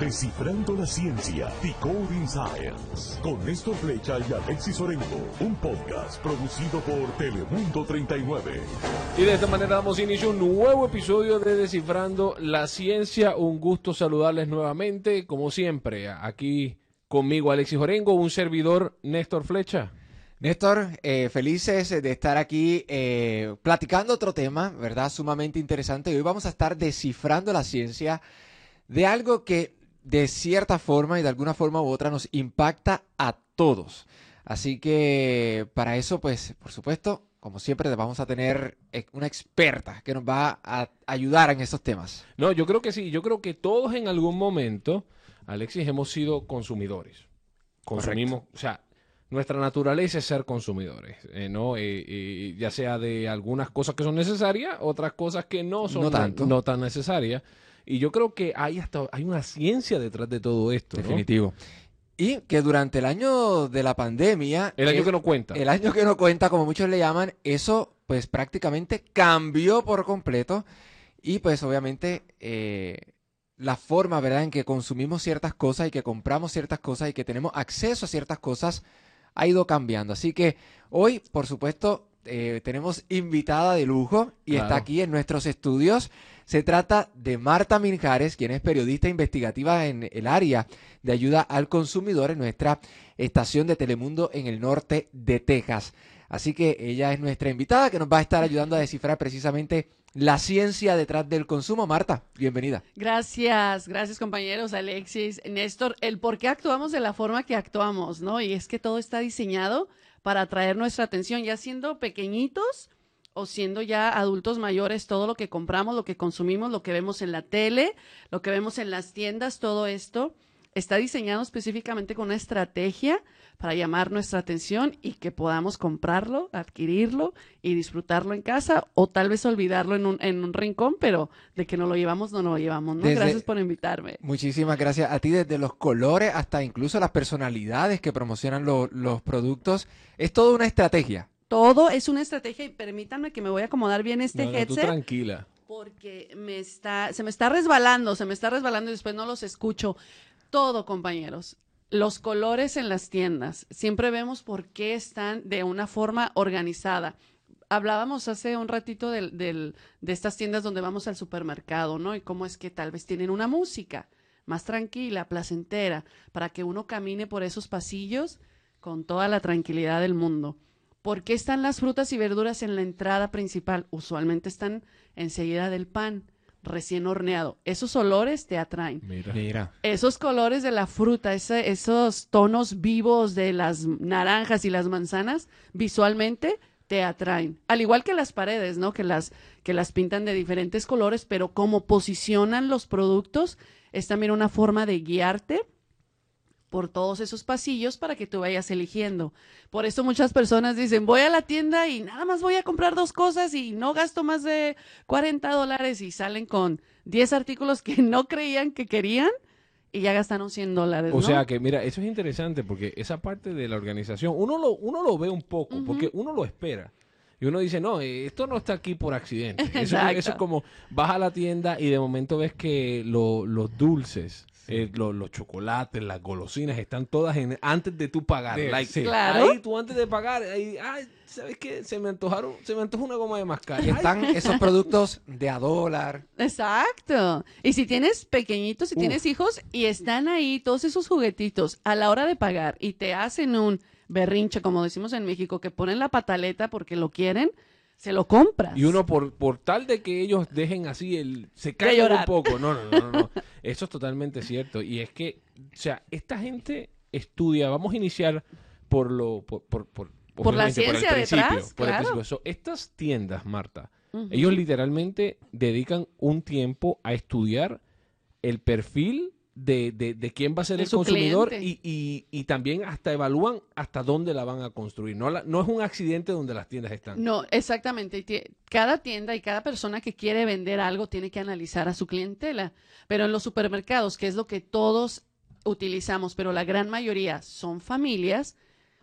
Descifrando la ciencia, Decoding Science, con Néstor Flecha y Alexis Orengo, un podcast producido por Telemundo 39. Y de esta manera damos inicio a un nuevo episodio de Descifrando la Ciencia. Un gusto saludarles nuevamente, como siempre, aquí conmigo Alexis Orengo, un servidor Néstor Flecha. Néstor, eh, felices de estar aquí eh, platicando otro tema, ¿verdad? Sumamente interesante. Y hoy vamos a estar descifrando la ciencia de algo que de cierta forma y de alguna forma u otra nos impacta a todos. Así que para eso, pues, por supuesto, como siempre, vamos a tener eh, una experta que nos va a ayudar en estos temas. No, yo creo que sí. Yo creo que todos en algún momento, Alexis, hemos sido consumidores. Consumimos, o sea, nuestra naturaleza es ser consumidores, eh, ¿no? Eh, ya sea de algunas cosas que son necesarias, otras cosas que no son tanto. no tan necesarias. Y yo creo que hay hasta hay una ciencia detrás de todo esto. ¿no? Definitivo. Y que durante el año de la pandemia... El año que no cuenta. El año que no cuenta, como muchos le llaman, eso pues prácticamente cambió por completo. Y pues obviamente eh, la forma, ¿verdad?, en que consumimos ciertas cosas y que compramos ciertas cosas y que tenemos acceso a ciertas cosas ha ido cambiando. Así que hoy, por supuesto, eh, tenemos invitada de lujo y Claro. está aquí en nuestros estudios. Se trata de Marta Minjares, quien es periodista investigativa en el área de ayuda al consumidor en nuestra estación de Telemundo en el norte de Texas. Así que ella es nuestra invitada que nos va a estar ayudando a descifrar precisamente la ciencia detrás del consumo. Marta, bienvenida. Gracias, gracias compañeros, Alexis, Néstor, el por qué actuamos de la forma que actuamos, ¿no? Y es que todo está diseñado para atraer nuestra atención, ya siendo pequeñitos o siendo ya adultos mayores, todo lo que compramos, lo que consumimos, lo que vemos en la tele, lo que vemos en las tiendas, todo esto está diseñado específicamente con una estrategia para llamar nuestra atención y que podamos comprarlo, adquirirlo y disfrutarlo en casa o tal vez olvidarlo en un, en un rincón, pero de que no lo llevamos, no lo llevamos, ¿no? Desde- Gracias por invitarme. Muchísimas gracias a ti, desde los colores hasta incluso las personalidades que promocionan lo- los productos. Es toda una estrategia. Todo es una estrategia y permítanme que me voy a acomodar bien este No, no, tú headset tranquila. porque me está, se me está resbalando, se me está resbalando y después no los escucho. Todo, compañeros. Los colores en las tiendas. Siempre vemos por qué están de una forma organizada. Hablábamos hace un ratito del, del- de estas tiendas donde vamos al supermercado, ¿no? Y cómo es que tal vez tienen una música más tranquila, placentera, para que uno camine por esos pasillos con toda la tranquilidad del mundo. ¿Por qué están las frutas y verduras en la entrada principal? Usualmente están enseguida del pan recién horneado. Esos olores te atraen. Mira. Mira. Esos colores de la fruta, ese- esos tonos vivos de las naranjas y las manzanas, visualmente te atraen. Al igual que las paredes, ¿no? Que las, que las pintan de diferentes colores, pero cómo posicionan los productos es también una forma de guiarte por todos esos pasillos para que tú vayas eligiendo. Por eso muchas personas dicen, voy a la tienda y nada más voy a comprar dos cosas y no gasto más de 40 dólares y salen con 10 artículos que no creían que querían y ya gastaron 100 dólares. O ¿no? sea que, mira, eso es interesante porque esa parte de la organización, uno lo, uno lo ve un poco, porque uno lo espera. Y uno dice, no, eh, esto no está aquí por accidente. Eso, es como, vas a la tienda y de momento ves que lo- los dulces, eh, lo- los chocolates, las golosinas están todas en, antes de tú pagar. Like, sí. Claro. Ahí tú antes de pagar, ahí, ay, ¿sabes qué? Se me antojaron, se me antojó una goma de mascar. Y están esos productos de a dólar. Exacto. Y si tienes pequeñitos, si Uf. tienes hijos y están ahí todos esos juguetitos a la hora de pagar y te hacen un berrinche, como decimos en México, que ponen la pataleta porque lo quieren, se lo compras. Y uno por, por tal de que ellos dejen así el se caigan un poco. No, no, no, no, no. Eso es totalmente cierto. Y es que, o sea, esta gente estudia, vamos a iniciar por lo por, por, por, Por la ciencia el principio, detrás, por el principio. So, estas tiendas, Marta, ellos literalmente dedican un tiempo a estudiar el perfil de, de, de quién va a ser el su consumidor y, y, y también hasta evalúan hasta dónde la van a construir. No, la- no es un accidente donde las tiendas están. No, exactamente. Cada tienda y cada persona que quiere vender algo tiene que analizar a su clientela. Pero en los supermercados, que es lo que todos utilizamos, pero la gran mayoría son familias,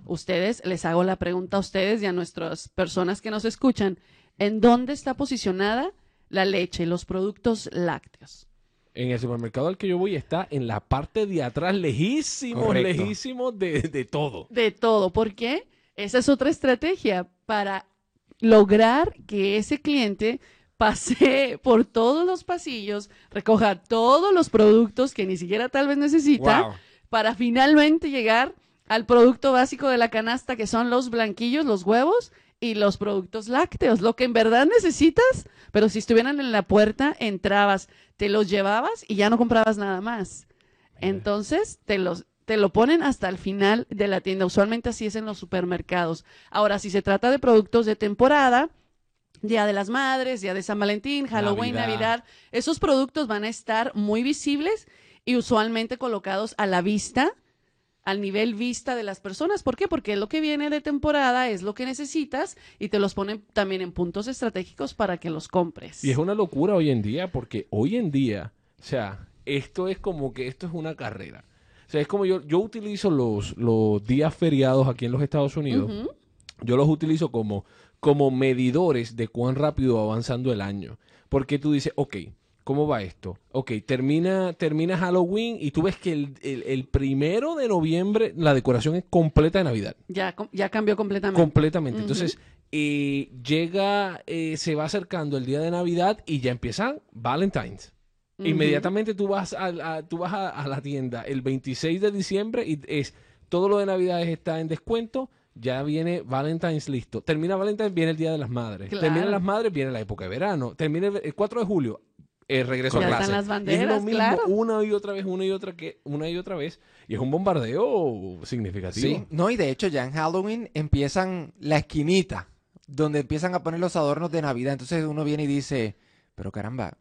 ustedes, les hago la pregunta a ustedes y a nuestras personas que nos escuchan, ¿en dónde está posicionada la leche, los productos lácteos? En el supermercado al que yo voy está en la parte de atrás, lejísimo, Correcto. lejísimo de, de todo. De todo. ¿Por qué? Esa es otra estrategia para lograr que ese cliente pase por todos los pasillos, recoja todos los productos que ni siquiera tal vez necesita, Wow. para finalmente llegar al producto básico de la canasta, que son los blanquillos, los huevos y los productos lácteos, lo que en verdad necesitas, pero si estuvieran en la puerta, entrabas, te los llevabas y ya no comprabas nada más. Entonces, te los te lo ponen hasta el final de la tienda. Usualmente así es en los supermercados. Ahora, si se trata de productos de temporada, Día de las Madres, Día de San Valentín, Halloween, Navidad. Navidad, esos productos van a estar muy visibles y usualmente colocados a la vista, al nivel vista de las personas. ¿Por qué? Porque lo que viene de temporada es lo que necesitas y te los ponen también en puntos estratégicos para que los compres. Y es una locura hoy en día, porque hoy en día, o sea, esto es como que esto es una carrera. O sea, es como yo, yo utilizo los, los días feriados aquí en los Estados Unidos, yo los utilizo como, como medidores de cuán rápido va avanzando el año. Porque tú dices, ok, ¿cómo va esto? Ok, termina, termina Halloween y tú ves que el, el- el primero de noviembre la decoración es completa de Navidad. Ya, ya cambió completamente. Completamente. Entonces, eh, llega, eh, se va acercando el día de Navidad y ya empiezan Valentine's. Inmediatamente tú vas, a, a- tú vas a, a la tienda el 26 de diciembre y es todo lo de Navidades está en descuento. Ya viene Valentine's listo. Termina Valentine's, viene el Día de las Madres. Claro. Termina las Madres, viene la época de verano. Termina el, el 4 de julio, eh, regreso Ya a clase. están las Y es lo mismo claro. una y otra vez, una y otra que una y otra vez. Y es un bombardeo significativo. Sí, no, y de hecho ya en Halloween empiezan la esquinita, donde empiezan a poner los adornos de Navidad. Entonces uno viene y dice, pero caramba,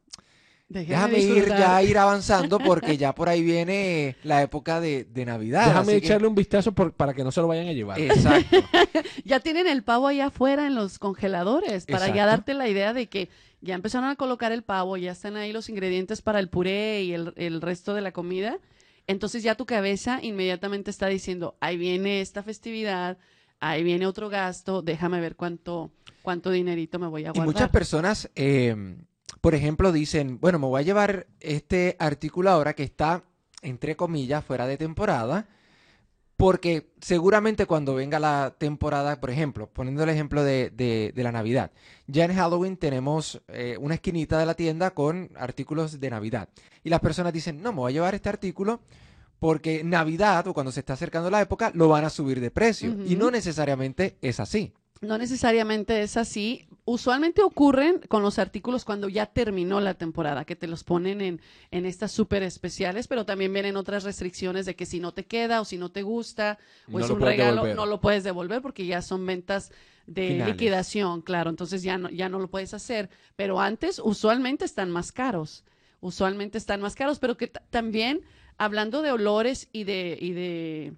Déjame déjame ir ya ir avanzando porque ya por ahí viene la época de, de Navidad. Déjame que- echarle un vistazo por- para que no se lo vayan a llevar. Exacto. Ya tienen el pavo allá afuera en los congeladores para ya darte la idea de que ya empezaron a colocar el pavo, ya están ahí los ingredientes para el puré y el, el resto de la comida. Entonces ya tu cabeza inmediatamente está diciendo, ahí viene esta festividad, ahí viene otro gasto, déjame ver cuánto, cuánto dinerito me voy a Y guardar. muchas personas, eh, por ejemplo, dicen, bueno, me voy a llevar este artículo ahora que está, entre comillas, fuera de temporada, porque seguramente cuando venga la temporada, por ejemplo, poniendo el ejemplo de, de- de la Navidad, ya en Halloween tenemos eh, una esquinita de la tienda con artículos de Navidad. Y las personas dicen, no, me voy a llevar este artículo porque Navidad o cuando se está acercando la época lo van a subir de precio. Y no necesariamente es así. No necesariamente es así. Usualmente ocurren con los artículos cuando ya terminó la temporada, que te los ponen en, en estas súper especiales, pero también vienen otras restricciones de que si no te queda o si no te gusta o No es un regalo, devolver. no lo puedes devolver porque ya son ventas de Finales. liquidación, claro. Entonces ya no, ya no lo puedes hacer. Pero antes usualmente están más caros. Usualmente están más caros, pero que ta- también hablando de olores y de, y de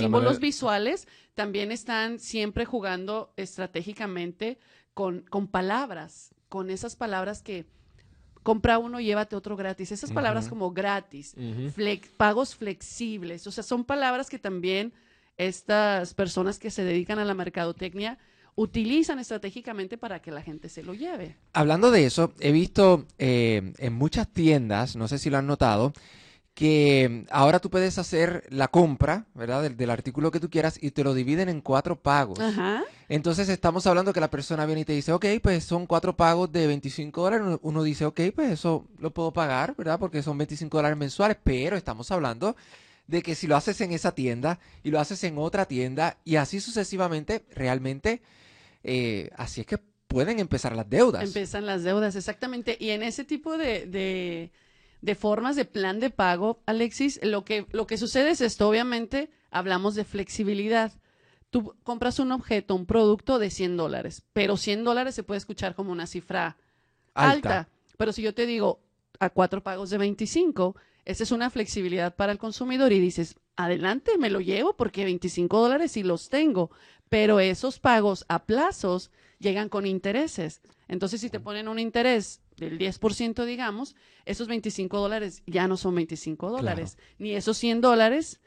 símbolos manera- visuales, también están siempre jugando estratégicamente con, con palabras, con esas palabras que compra uno, llévate otro gratis. Esas palabras como gratis, flex- pagos flexibles, o sea, son palabras que también estas personas que se dedican a la mercadotecnia utilizan estratégicamente para que la gente se lo lleve. Hablando de eso, he visto eh, en muchas tiendas, no sé si lo han notado, que ahora tú puedes hacer la compra, ¿verdad? Del, del artículo que tú quieras y te lo dividen en cuatro pagos. Ajá. Entonces estamos hablando que la persona viene y te dice, ok, pues son cuatro pagos de 25 dólares. Uno- dice, ok, pues eso lo puedo pagar, ¿verdad? Porque son 25 dólares mensuales, pero estamos hablando de que si lo haces en esa tienda y lo haces en otra tienda y así sucesivamente, realmente, eh, así es que pueden empezar las deudas. Empiezan las deudas, exactamente. Y en ese tipo de, de, de formas de plan de pago, Alexis, lo que, lo que sucede es esto, obviamente, hablamos de flexibilidad. Tú compras un objeto, un producto de 100 dólares, pero 100 dólares se puede escuchar como una cifra alta. Alta. Pero si yo te digo a cuatro pagos de 25, esa es una flexibilidad para el consumidor y dices, adelante, me lo llevo porque 25 dólares sí los tengo, pero esos pagos a plazos llegan con intereses. Entonces, si te ponen un interés del 10%, digamos, esos 25 dólares ya no son 25 dólares, ni esos 100 dólares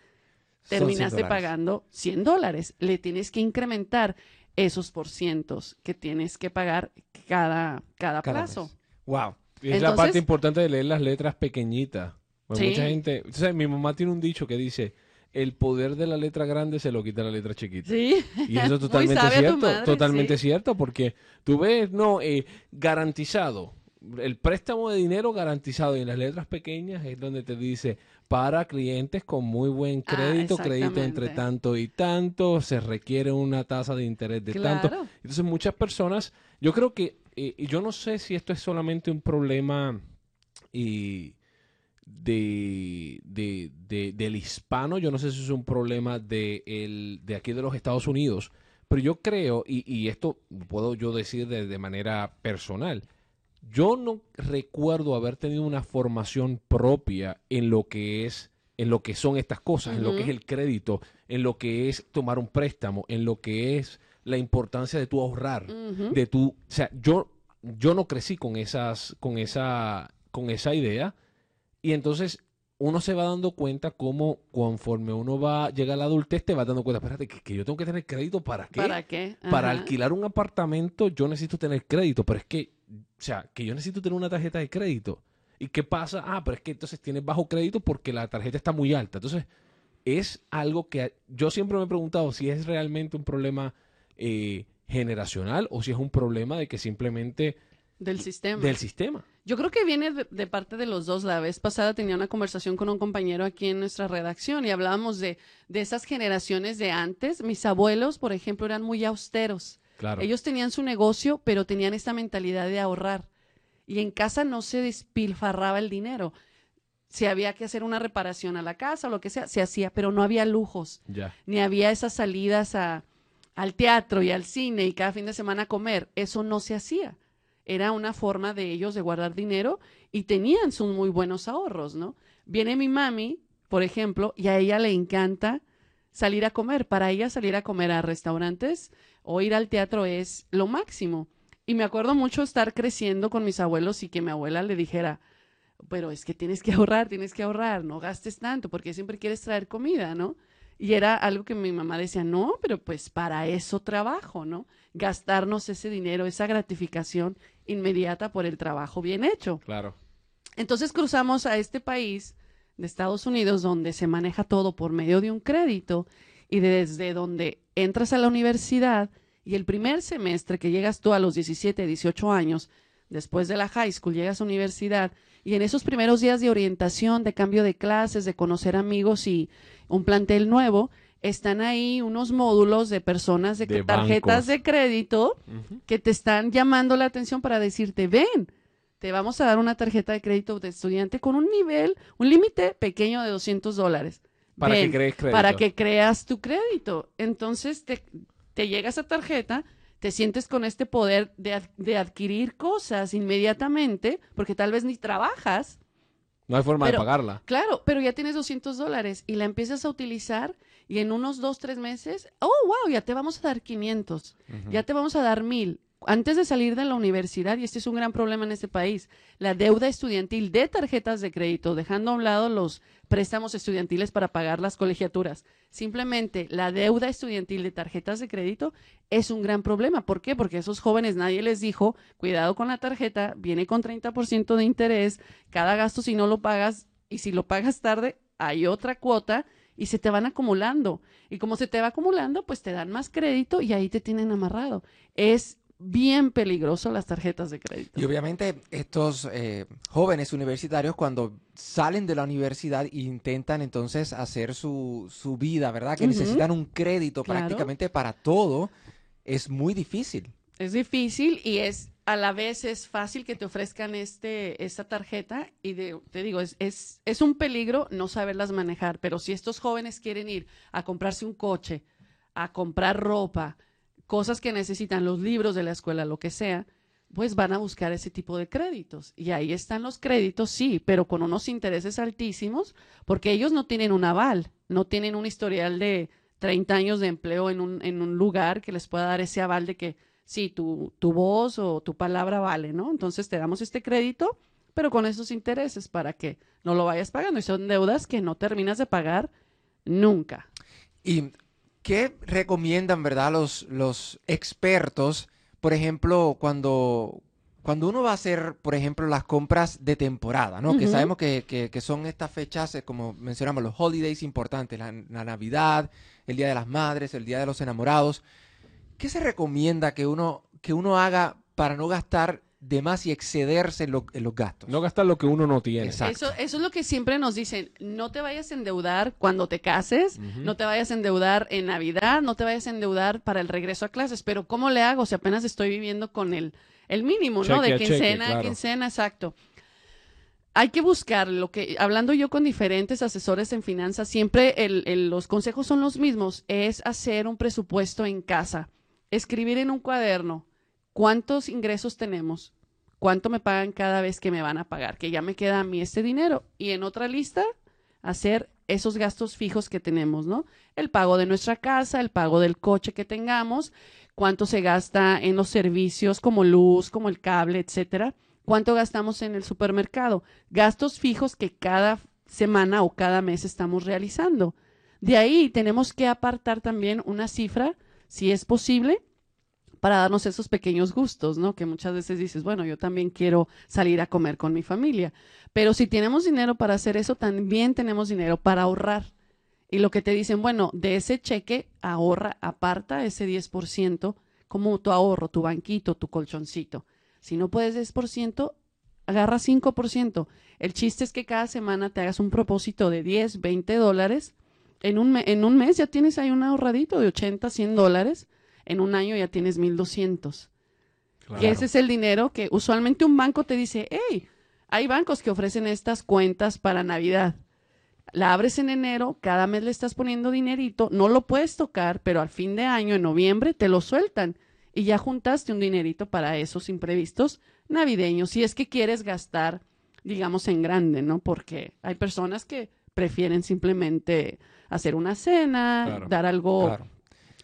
Son 100 terminaste pagando 100 dólares. Le tienes que incrementar esos por cientos que tienes que pagar cada, cada, Cada plazo. mes. Wow. Es la parte importante de leer las letras pequeñitas. Sí. Mucha gente. o sea, mi mamá tiene un dicho que dice: el poder de la letra grande se lo quita la letra chiquita. Sí. Y eso es totalmente cierto, madre, totalmente sí. cierto, porque tú ves, no, eh, garantizado, el préstamo de dinero garantizado y en las letras pequeñas es donde te dice para clientes con muy buen Ah, crédito, crédito entre tanto y tanto, se requiere una tasa de interés de tanto. Entonces muchas personas, yo creo que, eh, yo no sé si esto es solamente un problema y de, de- de- del hispano, yo no sé si es un problema de, el, de aquí de los Estados Unidos, pero yo creo, y, y esto puedo yo decir de, de manera personal, yo no recuerdo haber tenido una formación propia en lo que es en lo que son estas cosas, en lo que es el crédito, en lo que es tomar un préstamo, en lo que es la importancia de tu ahorrar, de tu, o sea, yo yo no crecí con esas con esa con esa idea y entonces uno se va dando cuenta cómo conforme uno va llega a la adultez te va dando cuenta, espérate, que, que yo tengo que tener crédito para qué? ¿Para qué? Para alquilar un apartamento yo necesito tener crédito, pero es que, o sea, que yo necesito tener una tarjeta de crédito. ¿Y qué pasa? Ah, pero es que entonces tienes bajo crédito porque la tarjeta está muy alta. Entonces, es algo que yo siempre me he preguntado si es realmente un problema eh, generacional o si es un problema de que simplemente Del sistema. del sistema. Yo creo que viene de, de parte de los dos. La vez pasada tenía una conversación con un compañero aquí en nuestra redacción y hablábamos de, de esas generaciones de antes. Mis abuelos, por ejemplo, eran muy austeros. Claro. Ellos tenían su negocio, pero tenían esta mentalidad de ahorrar. Y en casa no se despilfarraba el dinero. Si había que hacer una reparación a la casa o lo que sea, se hacía, pero no había lujos ya. ni había esas salidas a, al teatro y al cine y cada fin de semana a comer. Eso no se hacía. Era una forma de ellos de guardar dinero y tenían sus muy buenos ahorros, ¿no? Viene mi mami, por ejemplo, y a ella le encanta salir a comer. Para ella salir a comer a restaurantes o ir al teatro es lo máximo. Y me acuerdo mucho estar creciendo con mis abuelos y que mi abuela le dijera, pero es que tienes que ahorrar, tienes que ahorrar, no gastes tanto porque siempre quieres traer comida, ¿no? Y era algo que mi mamá decía, no, pero pues para eso trabajo, ¿no? Gastarnos ese dinero, esa gratificación inmediata por el trabajo bien hecho. Claro. Entonces cruzamos a este país de Estados Unidos donde se maneja todo por medio de un crédito y desde donde entras a la universidad y el primer semestre que llegas tú a los 17, 18 años, después de la high school, llegas a universidad y en esos primeros días de orientación, de cambio de clases, de conocer amigos y un plantel nuevo, están ahí unos módulos de personas de, De tarjetas bancos. de crédito que te están llamando la atención para decirte, ven, te vamos a dar una tarjeta de crédito de estudiante con un nivel, un límite pequeño de 200 dólares. Para que crees crédito. Para que creas tu crédito. Entonces te, te llega esa tarjeta, te sientes con este poder de, de adquirir cosas inmediatamente, porque tal vez ni trabajas, No hay forma de pagarla. Claro, pero ya tienes 200 dólares y la empiezas a utilizar y en unos dos, tres meses, oh, wow, ya te vamos a dar 500, Ujú. ya te vamos a dar 1000. Antes de salir de la universidad, y este es un gran problema en este país, la deuda estudiantil de tarjetas de crédito, dejando a un lado los préstamos estudiantiles para pagar las colegiaturas. Simplemente la deuda estudiantil de tarjetas de crédito es un gran problema. ¿Por qué? Porque a esos jóvenes nadie les dijo, cuidado con la tarjeta, viene con 30% de interés, cada gasto si no lo pagas y si lo pagas tarde hay otra cuota y se te van acumulando. Y como se te va acumulando, pues te dan más crédito y ahí te tienen amarrado. Es bien peligroso las tarjetas de crédito. Y obviamente estos eh, jóvenes universitarios cuando salen de la universidad intentan entonces hacer su, su vida, ¿verdad? Que necesitan un crédito Claro. prácticamente para todo. Es muy difícil. Es difícil y es a la vez es fácil que te ofrezcan este esta tarjeta y de- te digo es, es es un peligro no saberlas manejar, pero si estos jóvenes quieren ir a comprarse un coche, a comprar ropa, cosas que necesitan los libros de la escuela, lo que sea, pues van a buscar ese tipo de créditos. Y ahí están los créditos, sí, pero con unos intereses altísimos, porque ellos no tienen un aval, no tienen un historial de 30 años de empleo en un, en un lugar que les pueda dar ese aval de que sí, tu, tu voz o tu palabra vale, ¿no? Entonces te damos este crédito, pero con esos intereses para que no lo vayas pagando. Y son deudas que no terminas de pagar nunca. ¿Y qué recomiendan, verdad, los, los expertos, por ejemplo, cuando cuando uno va a hacer, por ejemplo, las compras de temporada, ¿no? Que sabemos que, que- que son estas fechas, eh, como mencionamos, los holidays importantes, la, la Navidad, el Día de las Madres, el Día de los Enamorados. ¿Qué se recomienda que uno, que uno haga para no gastar de más y excederse en, lo- en los gastos? No gastar lo que uno no tiene. Exacto. Eso, eso es lo que siempre nos dicen. No te vayas a endeudar cuando te cases, no te vayas a endeudar en Navidad, no te vayas a endeudar para el regreso a clases. Pero ¿cómo le hago si apenas estoy viviendo con el, el mínimo, ¿no? De a cheque, quincena claro. quincena, exacto. Hay que buscar lo que, hablando yo con diferentes asesores en finanzas, siempre el- el- los consejos son los mismos, es hacer un presupuesto en casa, escribir en un cuaderno cuántos ingresos tenemos, cuánto me pagan cada vez que me van a pagar, que ya me queda a mí este dinero. Y en otra lista, hacer esos gastos fijos que tenemos, ¿no? El pago de nuestra casa, el pago del coche que tengamos, cuánto se gasta en los servicios como luz, como el cable, etcétera, cuánto gastamos en el supermercado, gastos fijos que cada semana o cada mes estamos realizando. De ahí tenemos que apartar también una cifra, si es posible, para darnos esos pequeños gustos, ¿no? Que muchas veces dices, bueno, yo también quiero salir a comer con mi familia. Pero si tenemos dinero para hacer eso, también tenemos dinero para ahorrar. Y lo que te dicen, bueno, de ese cheque, ahorra, aparta ese 10% como tu ahorro, tu banquito, tu colchoncito. Si no puedes 10%, agarra 5%. El chiste es que cada semana te hagas un propósito de 10, 20 dólares. En un, en un mes ya tienes ahí un ahorradito de 80, 100 dólares. En un año ya tienes 1200. Claro. Que ese es el dinero que usualmente un banco te dice, hey, hay bancos que ofrecen estas cuentas para Navidad. La abres en enero, cada mes le estás poniendo dinerito, no lo puedes tocar, pero al fin de año, en noviembre, te lo sueltan y ya juntaste un dinerito para esos imprevistos navideños. Si es que quieres gastar, digamos, en grande, ¿no? Porque hay personas que prefieren simplemente hacer una cena, Claro, dar algo Claro.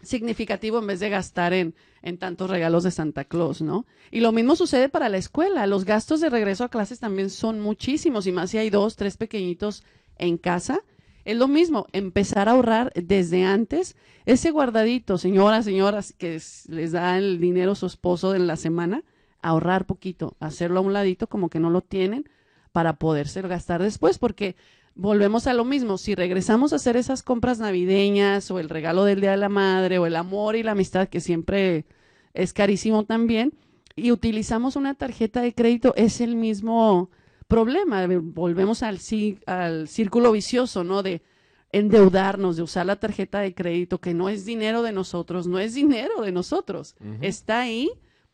Significativo en vez de gastar en, en tantos regalos de Santa Claus, ¿no? Y lo mismo sucede para la escuela. Los gastos de regreso a clases también son muchísimos, y más si hay dos, tres pequeñitos en casa. Es lo mismo, empezar a ahorrar desde antes. Ese guardadito, señoras, señoras, que es- les da el dinero su esposo en la semana, ahorrar poquito, hacerlo a un ladito como que no lo tienen para poderse gastar después, porque volvemos a lo mismo, si regresamos a hacer esas compras navideñas o el regalo del Día de la Madre o el amor y la amistad que siempre es carísimo también y utilizamos una tarjeta de crédito es el mismo problema, volvemos al, al círculo vicioso, ¿no? De endeudarnos, de usar la tarjeta de crédito que no es dinero de nosotros, no es dinero de nosotros, está ahí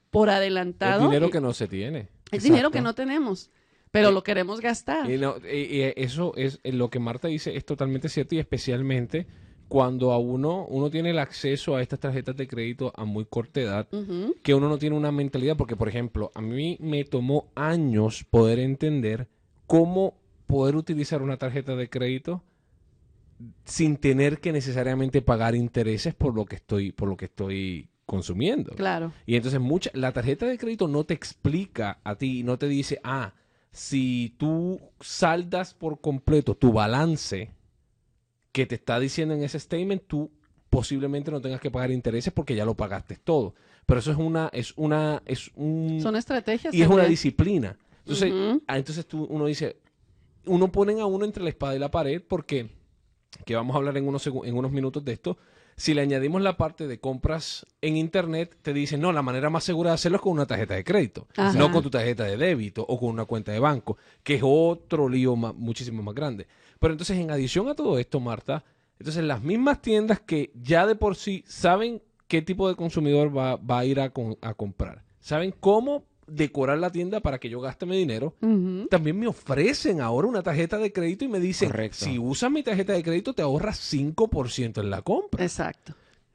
por adelantado. Es dinero y- que no se tiene. es dinero que no tenemos, pero lo queremos gastar. Y no, y- y eso es eh, lo que Marta dice es totalmente cierto y especialmente cuando a uno uno tiene el acceso a estas tarjetas de crédito a muy corta edad que uno no tiene una mentalidad porque por ejemplo a mí me tomó años poder entender cómo poder utilizar una tarjeta de crédito sin tener que necesariamente pagar intereses por lo que estoy por lo que estoy consumiendo Claro. y entonces mucha, la tarjeta de crédito no te explica a ti, no te dice, ah, si tú saldas por completo tu balance que te está diciendo en ese statement, tú posiblemente no tengas que pagar intereses porque ya lo pagaste todo. Pero eso es una, es una, es un, Son estrategias. y es una disciplina. Entonces, ah, entonces tú, uno dice, uno ponen a uno entre la espada y la pared porque, que vamos a hablar en unos, en unos minutos de esto, si le añadimos la parte de compras en internet, te dicen, no, la manera más segura de hacerlo es con una tarjeta de crédito, Ajá. no con tu tarjeta de débito o con una cuenta de banco, que es otro lío ma- muchísimo más grande. Pero entonces, en adición a todo esto, Marta, entonces las mismas tiendas que ya de por sí saben qué tipo de consumidor va, va a ir a, con- a comprar, saben cómo decorar la tienda para que yo gaste mi dinero, también me ofrecen ahora una tarjeta de crédito y me dicen, Correcto. si usas mi tarjeta de crédito te ahorras 5% en la compra. Exacto.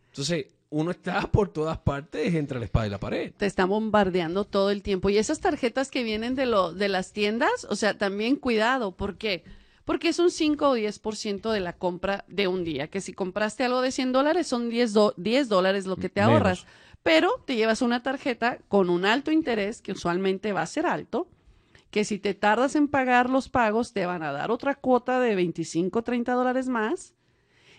Entonces, uno está por todas partes entre la espada y la pared. Te están bombardeando todo el tiempo. Y esas tarjetas que vienen de, lo, de las tiendas, o sea, también cuidado. ¿Por qué? Porque es un 5 o 10% de la compra de un día. Que si compraste algo de 100 dólares, son 10, do- 10 dólares lo que te Menos. Pero te llevas una tarjeta con un alto interés, que usualmente va a ser alto, que si te tardas en pagar los pagos, te van a dar otra cuota de 25, 30 dólares más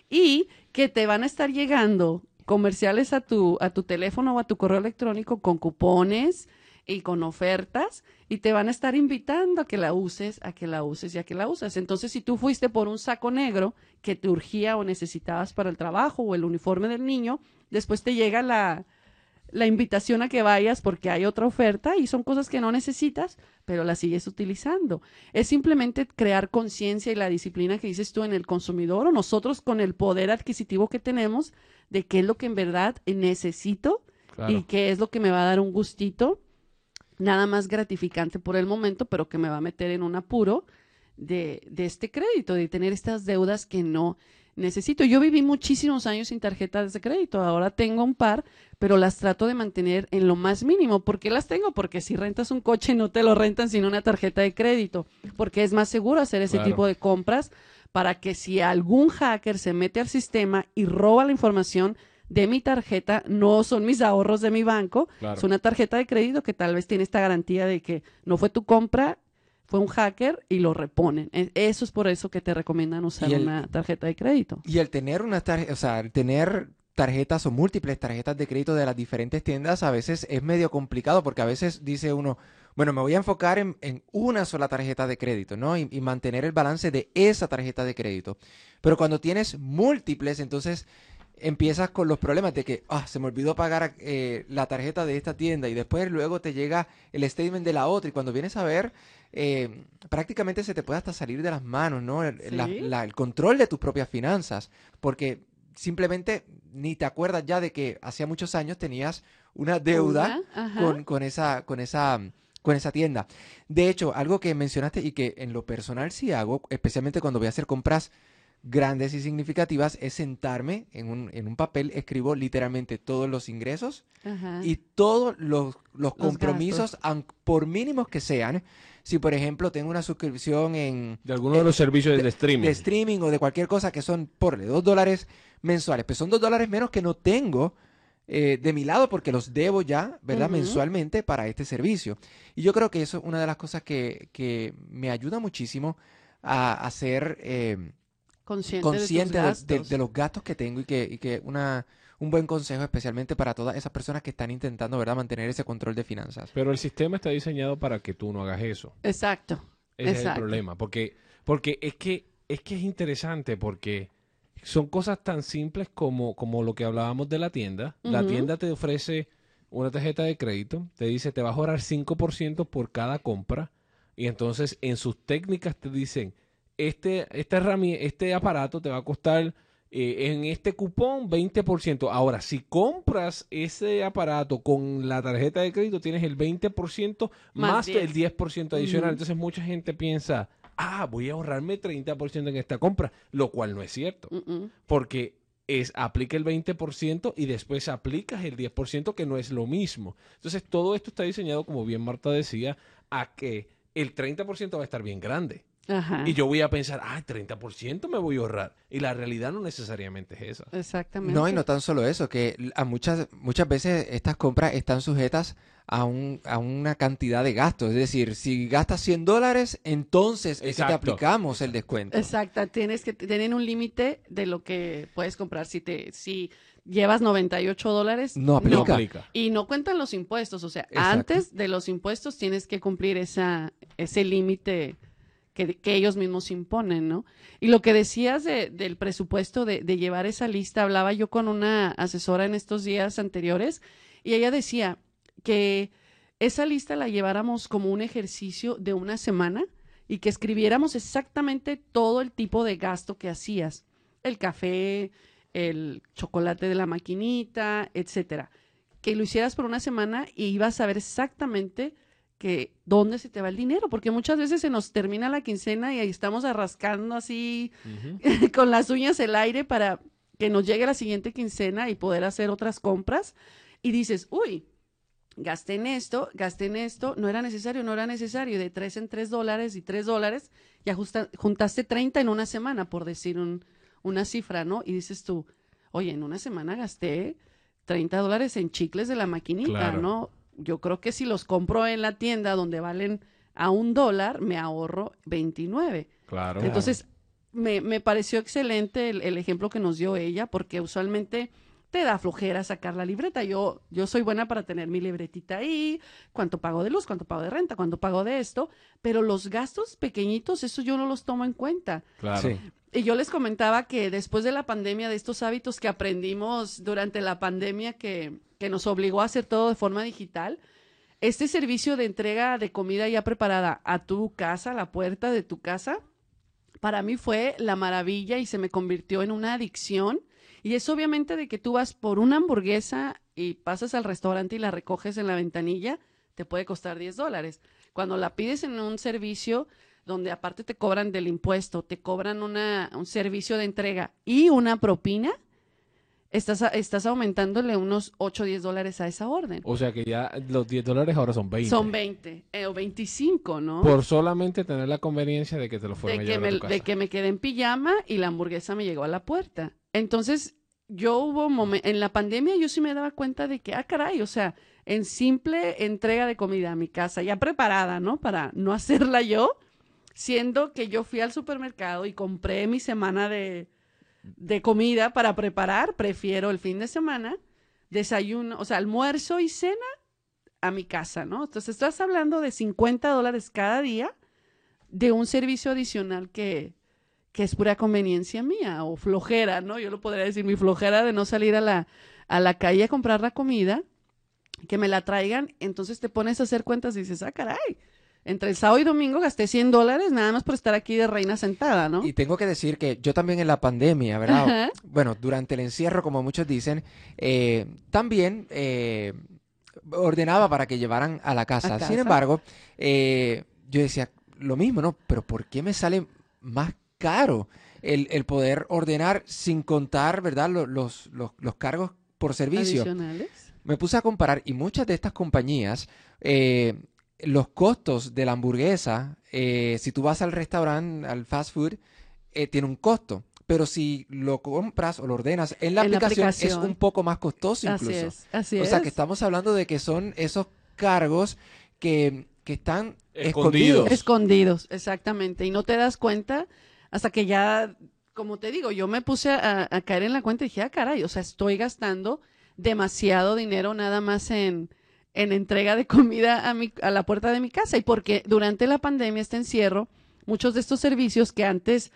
y que te van a estar llegando comerciales a tu, a tu teléfono o a tu correo electrónico con cupones, y con ofertas y te van a estar invitando a que la uses, a que la uses y a que la uses. Entonces, si tú fuiste por un saco negro que te urgía o necesitabas para el trabajo o el uniforme del niño, después te llega la, la invitación a que vayas porque hay otra oferta y son cosas que no necesitas, pero las sigues utilizando. Es simplemente crear conciencia y la disciplina que dices tú en el consumidor o nosotros con el poder adquisitivo que tenemos de qué es lo que en verdad necesito Claro. y qué es lo que me va a dar un gustito, nada más gratificante por el momento, pero que me va a meter en un apuro de, de este crédito, de tener estas deudas que no necesito. Yo viví muchísimos años sin tarjetas de crédito, ahora tengo un par, pero las trato de mantener en lo más mínimo. ¿Por qué las tengo? Porque si rentas un coche no te lo rentan sin una tarjeta de crédito, porque es más seguro hacer ese Claro. tipo de compras para que si algún hacker se mete al sistema y roba la información de mi tarjeta, no son mis ahorros de mi banco, Claro. es una tarjeta de crédito que tal vez tiene esta garantía de que no fue tu compra, fue un hacker y lo reponen. E- Eso es por eso que te recomiendan usar el- una tarjeta de crédito. Y el tener una tarjeta, o sea, el tener tarjetas o múltiples tarjetas de crédito de las diferentes tiendas a veces es medio complicado porque a veces dice uno, bueno, me voy a enfocar en, en una sola tarjeta de crédito, ¿no? Y, y mantener el balance de esa tarjeta de crédito. Pero cuando tienes múltiples, entonces empiezas con los problemas de que, ah, se me olvidó pagar eh, la tarjeta de esta tienda y después luego te llega el statement de la otra y cuando vienes a ver, eh, prácticamente se te puede hasta salir de las manos, ¿no? El, la- Sí. la- el control de tus propias finanzas, porque simplemente ni te acuerdas ya de que hacía muchos años tenías una deuda Una, con, con esa, con esa, con esa tienda. De hecho, algo que mencionaste y que en lo personal sí hago, especialmente cuando voy a hacer compras grandes y significativas, es sentarme en un, en un papel, escribo literalmente todos los ingresos Ajá. y todos los, los Los compromisos, por mínimos que sean. Si, por ejemplo, tengo una suscripción en De alguno de los servicios de, streaming. de streaming o de cualquier cosa que son por dos dólares mensuales, pues son dos dólares menos que no tengo eh, de mi lado porque los debo ya, ¿verdad? Mensualmente para este servicio. Y yo creo que eso es una de las cosas que, que me ayuda muchísimo a, a ser eh, consciente, consciente de, de, tus de- gastos. de los gastos que tengo y que, y que una, un buen consejo especialmente para todas esas personas que están intentando, ¿verdad? Mantener ese control de finanzas. Pero el sistema está diseñado para que tú no hagas eso. Exacto. Ese es el problema. Porque, porque es que es que es interesante porque son cosas tan simples como, como lo que hablábamos de la tienda. La tienda te ofrece una tarjeta de crédito, te dice te vas a ahorrar 5% por cada compra. Y entonces en sus técnicas te dicen, este, esta herramie- este aparato te va a costar eh, en este cupón 20%. Ahora, si compras ese aparato con la tarjeta de crédito, tienes el 20% más, Más del 10% adicional. Entonces mucha gente piensa, ah, voy a ahorrarme 30% en esta compra, lo cual no es cierto, Mm, mm. porque es aplica el 20% y después aplicas el 10% que no es lo mismo. Entonces todo esto está diseñado, como bien Marta decía, a que el 30% va a estar bien grande. Ajá. Y yo voy a pensar, ah, 30% me voy a ahorrar. Y la realidad no necesariamente es esa. Exactamente. No, y no tan solo eso, que a muchas, muchas veces estas compras están sujetas a, un, a una cantidad de gastos. Es decir, si gastas 100 dólares, entonces es que te aplicamos el descuento. Exacto, tienes que tienen un límite de lo que puedes comprar. Si te si llevas 98 dólares, No No aplica. aplica. Y no cuentan los impuestos, o sea, Exacto. antes de los impuestos tienes que cumplir esa ese límite que, ellos mismos imponen, ¿no? Y lo que decías de- del presupuesto de, de llevar esa lista, hablaba yo con una asesora en estos días anteriores y ella decía que esa lista la lleváramos como un ejercicio de una semana y que escribiéramos exactamente todo el tipo de gasto que hacías. El café, el chocolate de la maquinita, etcétera. Que lo hicieras por una semana y ibas a ver exactamente que dónde se te va el dinero, porque muchas veces se nos termina la quincena y ahí estamos arrascando así con las uñas el aire para que nos llegue la siguiente quincena y poder hacer otras compras. Y dices, uy, gasté en esto, gasté en esto, no era necesario, no era necesario. De tres en tres dólares y tres dólares, ya justa- juntaste 30 en una semana, por decir un- una cifra, ¿no? Y dices tú, oye, en una semana gasté 30 dólares en chicles de la maquinita, Claro. ¿no? Yo creo que si los compro en la tienda donde valen a un dólar, me ahorro 29. Claro. Entonces, me, me pareció excelente el, el ejemplo que nos dio ella, porque usualmente te da flojera sacar la libreta. Yo, yo soy buena para tener mi libretita ahí, cuánto pago de luz, cuánto pago de renta, cuánto pago de esto, pero los gastos pequeñitos, eso yo no los tomo en cuenta. Claro. Sí. Y yo les comentaba que después de la pandemia, de estos hábitos que aprendimos durante la pandemia que, que nos obligó a hacer todo de forma digital, este servicio de entrega de comida ya preparada a tu casa, a la puerta de tu casa, para mí fue la maravilla y se me convirtió en una adicción. Y es obviamente de que tú vas por una hamburguesa y pasas al restaurante y la recoges en la ventanilla, te puede costar 10 dólares. Cuando la pides en un servicio donde aparte te cobran del impuesto, te cobran una, un servicio de entrega y una propina, estás, estás aumentándole unos 8 o 10 dólares a esa orden. O sea que ya los 10 dólares ahora son 20. Son 20 eh, o 25, ¿no? Por solamente tener la conveniencia de que te lo fueran de a que, me, a tu casa. de que me quedé en pijama y la hamburguesa me llegó a la puerta. Entonces, yo hubo momen- en la pandemia yo sí me daba cuenta de que, ah, caray, o sea, en simple entrega de comida a mi casa, ya preparada, ¿no? Para no hacerla yo, siendo que yo fui al supermercado y compré mi semana de, de comida para preparar, prefiero el fin de semana, desayuno, o sea, almuerzo y cena a mi casa, ¿no? Entonces, estás hablando de 50 dólares cada día de un servicio adicional que, que es pura conveniencia mía o flojera, ¿no? Yo lo podría decir, mi flojera de no salir a la, a la calle a comprar la comida, que me la traigan, entonces te pones a hacer cuentas y dices, ah, caray, entre el sábado y domingo gasté 100 dólares nada más por estar aquí de reina sentada, ¿no? Y tengo que decir que yo también en la pandemia, ¿verdad? Ajá. Bueno, durante el encierro, como muchos dicen, eh, también eh, ordenaba para que llevaran a la casa. A Sin embargo, eh, yo decía lo mismo, ¿no? Pero ¿por qué me sale más caro el, el poder ordenar sin contar, ¿verdad? Lo- Los, los, los cargos por servicio. Adicionales. Me puse a comparar y muchas de estas compañías, eh, los costos de la hamburguesa, eh, si tú vas al restaurante, al fast food, eh, tiene un costo. Pero si lo compras o lo ordenas en la, En la aplicación, es un poco más costoso Así incluso. es, así o sea es. que estamos hablando de que son esos cargos que, que están Escondidos. escondidos. Escondidos, exactamente. Y no te das cuenta hasta que ya, como te digo, yo me puse a, a caer en la cuenta y dije, ah, caray, o sea, estoy gastando demasiado dinero nada más en, en entrega de comida a, mi, a la puerta de mi casa. Y porque durante la pandemia, este encierro, muchos de estos servicios que antes,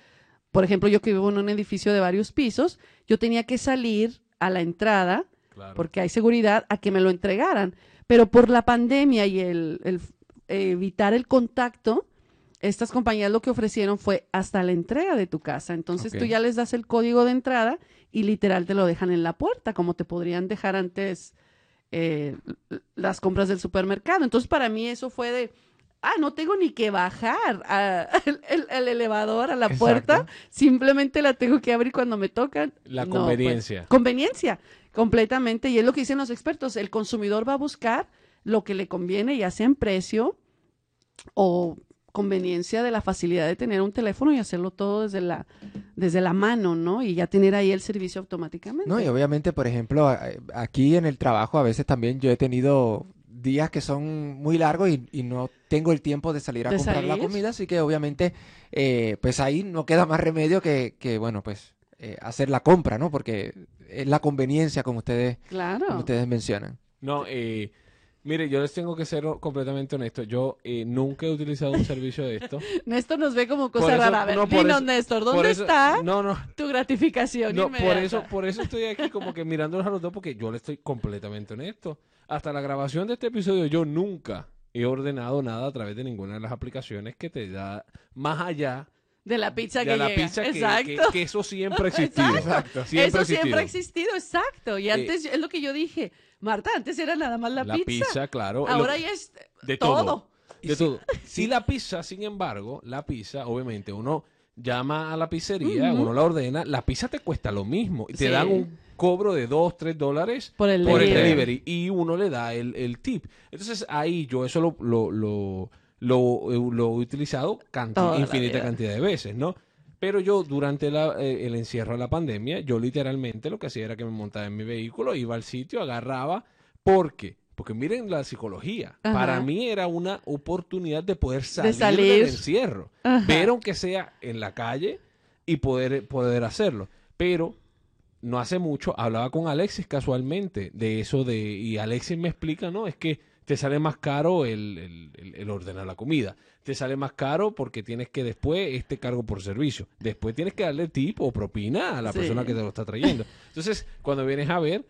por ejemplo, yo que vivo en un edificio de varios pisos, yo tenía que salir a la entrada Claro. porque hay seguridad a que me lo entregaran. Pero por la pandemia y el, el, eh, evitar el contacto, estas compañías lo que ofrecieron fue hasta la entrega de tu casa. Entonces tú ya les das el código de entrada y literal te lo dejan en la puerta, como te podrían dejar antes eh, las compras del supermercado. Entonces para mí eso fue de, ah, no tengo ni que bajar a- el, el- el elevador a la puerta, simplemente la tengo que abrir cuando me tocan. La No, pues, conveniencia. Conveniencia, completamente. Y es lo que dicen los expertos. El consumidor va a buscar lo que le conviene, ya sea en precio o conveniencia de la facilidad de tener un teléfono y hacerlo todo desde la, desde la mano, ¿no? Y ya tener ahí el servicio automáticamente. No, y obviamente, por ejemplo, aquí en el trabajo a veces también yo he tenido días que son muy largos y, y no tengo el tiempo de salir a ¿De comprar la comida, así que obviamente, eh, pues ahí no queda más remedio que, que, bueno, pues eh, hacer la compra, ¿no? Porque es la conveniencia, como ustedes, Claro. como ustedes mencionan. No, eh, mire, yo les tengo que ser completamente honesto. Yo eh, nunca he utilizado un servicio de esto. Néstor nos ve como cosa eso- rara. A ver, no, dinos, Néstor, ¿dónde eso- está No, no, tu gratificación no, por eso, por eso estoy aquí como que mirándolos a los dos porque yo le estoy completamente honesto. Hasta la grabación de este episodio yo nunca he ordenado nada a través de ninguna de las aplicaciones que te da más allá De la pizza de que la llega. pizza que, Exacto. que- que eso siempre ha existido. Exacto. Siempre ha Eso siempre ha existido. exacto. Y antes es lo que yo dije. Marta, antes era nada más la, La pizza, claro. Lo- Ahora ya es de todo. todo. De todo. Si la pizza, sin embargo, la pizza, obviamente, uno llama a la pizzería, uno la ordena, la pizza te cuesta lo mismo. Y te dan un cobro de 2, 3 dólares Por el por el delivery. delivery y uno le da el, el tip. Entonces ahí yo eso lo, lo, lo, lo- lo he utilizado canti- infinita cantidad de veces, ¿no? Pero yo durante la, eh, el encierro de la pandemia, yo literalmente lo que hacía era que me montaba en mi vehículo, iba al sitio, agarraba, ¿por qué? Porque miren la psicología. Ajá. Para mí era una oportunidad de poder salir, salir. del encierro. Ajá. Ver aunque sea en la calle y poder, poder hacerlo. Pero no hace mucho hablaba con Alexis casualmente de eso de, y Alexis me explica, no, es que te sale más caro el, el- ordenar la comida. Te sale más caro porque tienes que después este cargo por servicio. Después tienes que darle tip o propina a la Sí. persona que te lo está trayendo. Entonces, cuando vienes a ver,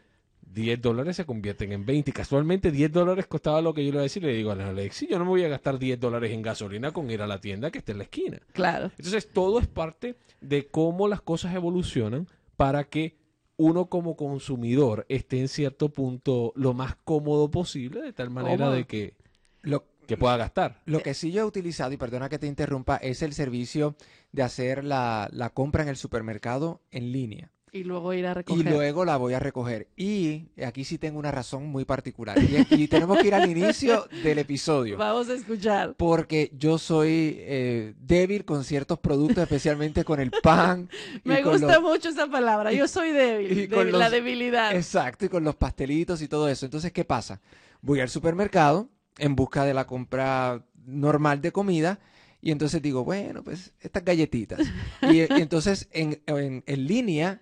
10 dólares se convierten en 20. Y casualmente 10 dólares costaba lo que yo le iba a decir. Le digo a Alexis, yo no me voy a gastar 10 dólares en gasolina con ir a la tienda que está en la esquina. Claro. Entonces, todo es parte de cómo las cosas evolucionan para que uno como consumidor esté en cierto punto lo más cómodo posible, de tal manera de que, Lo, que pueda gastar. lo que sí yo he utilizado, y perdona que te interrumpa, es el servicio de hacer la, la compra en el supermercado en línea. Y luego ir a Y recoger. luego la voy a recoger. Y aquí sí tengo una razón muy particular. Y, y tenemos que ir al inicio del episodio. Vamos a escuchar. Porque yo soy eh, débil con ciertos productos, especialmente con el pan. y Me gusta los- mucho esa palabra. Yo soy débil. y con débil, La debilidad. Exacto, y con los pastelitos y todo eso. Entonces, ¿qué pasa? Voy al supermercado en busca de la compra normal de comida y entonces digo, bueno, pues estas galletitas. Y, y entonces en, en, en línea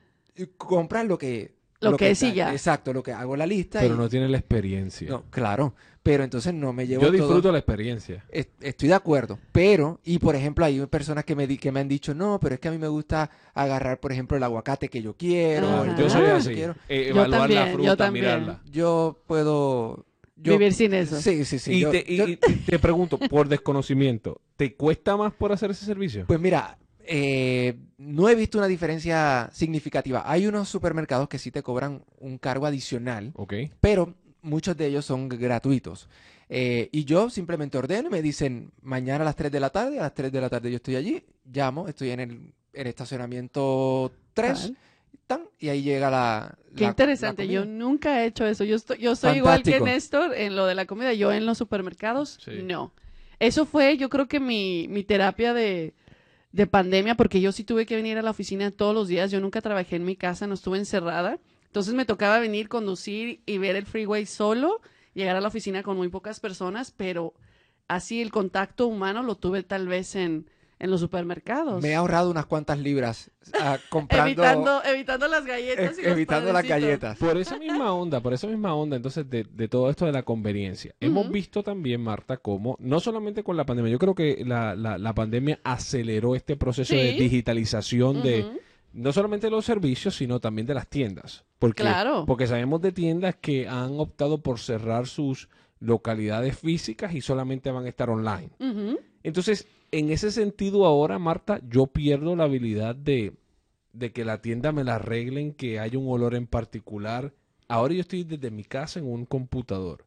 compras lo que... Lo que es y está- ya. Exacto, lo que hago la lista. Pero y- no tiene la experiencia. no, claro, pero entonces no me llevo Yo todo- disfruto la experiencia. Es- Estoy de acuerdo, pero, y por ejemplo, hay personas que me, di- que me han dicho, no, pero es que a mí me gusta agarrar, por ejemplo, el aguacate que yo quiero. El yo soy así. quiero. Eh, Yo evaluar la también, yo fruta, también. mirarla. Yo puedo... yo- Vivir sin eso. Sí, sí, sí. y, yo- te, y- yo- y te pregunto, por desconocimiento, ¿te cuesta más por hacer ese servicio? Pues mira, eh, no he visto una diferencia significativa. Hay unos supermercados que sí te cobran un cargo adicional, pero muchos de ellos son gratuitos. Eh, y yo simplemente ordeno y me dicen mañana a las 3 de la tarde, a las 3 de la tarde yo estoy allí, llamo, estoy en el, el estacionamiento 3, Vale. tan, y ahí llega la... Qué la- interesante. la Yo nunca he hecho eso. Yo, estoy, yo soy igual que. Néstor en lo de la comida. Yo en los supermercados, Sí. no. Eso fue, yo creo que mi, mi terapia de, de pandemia, porque yo sí tuve que venir a la oficina todos los días. Yo nunca trabajé en mi casa, no estuve encerrada. Entonces me tocaba venir, conducir y ver el freeway solo, llegar a la oficina con muy pocas personas, pero así el contacto humano lo tuve tal vez en, en los supermercados. Me he ahorrado unas cuantas libras ah, comprando... evitando, evitando las galletas y los evitando las galletas. Por esa misma onda, por esa misma onda, entonces, de, de todo esto de la conveniencia. Hemos visto también, Marta, cómo, no solamente con la pandemia, yo creo que la, la- la pandemia aceleró este proceso de digitalización de no solamente de los servicios, sino también de las tiendas. Porque, Claro. Porque sabemos de tiendas que han optado por cerrar sus localidades físicas y solamente van a estar online. Entonces, en ese sentido ahora, Marta, yo pierdo la habilidad de, de que la tienda me la arreglen, que haya un olor en particular. Ahora yo estoy desde mi casa en un computador,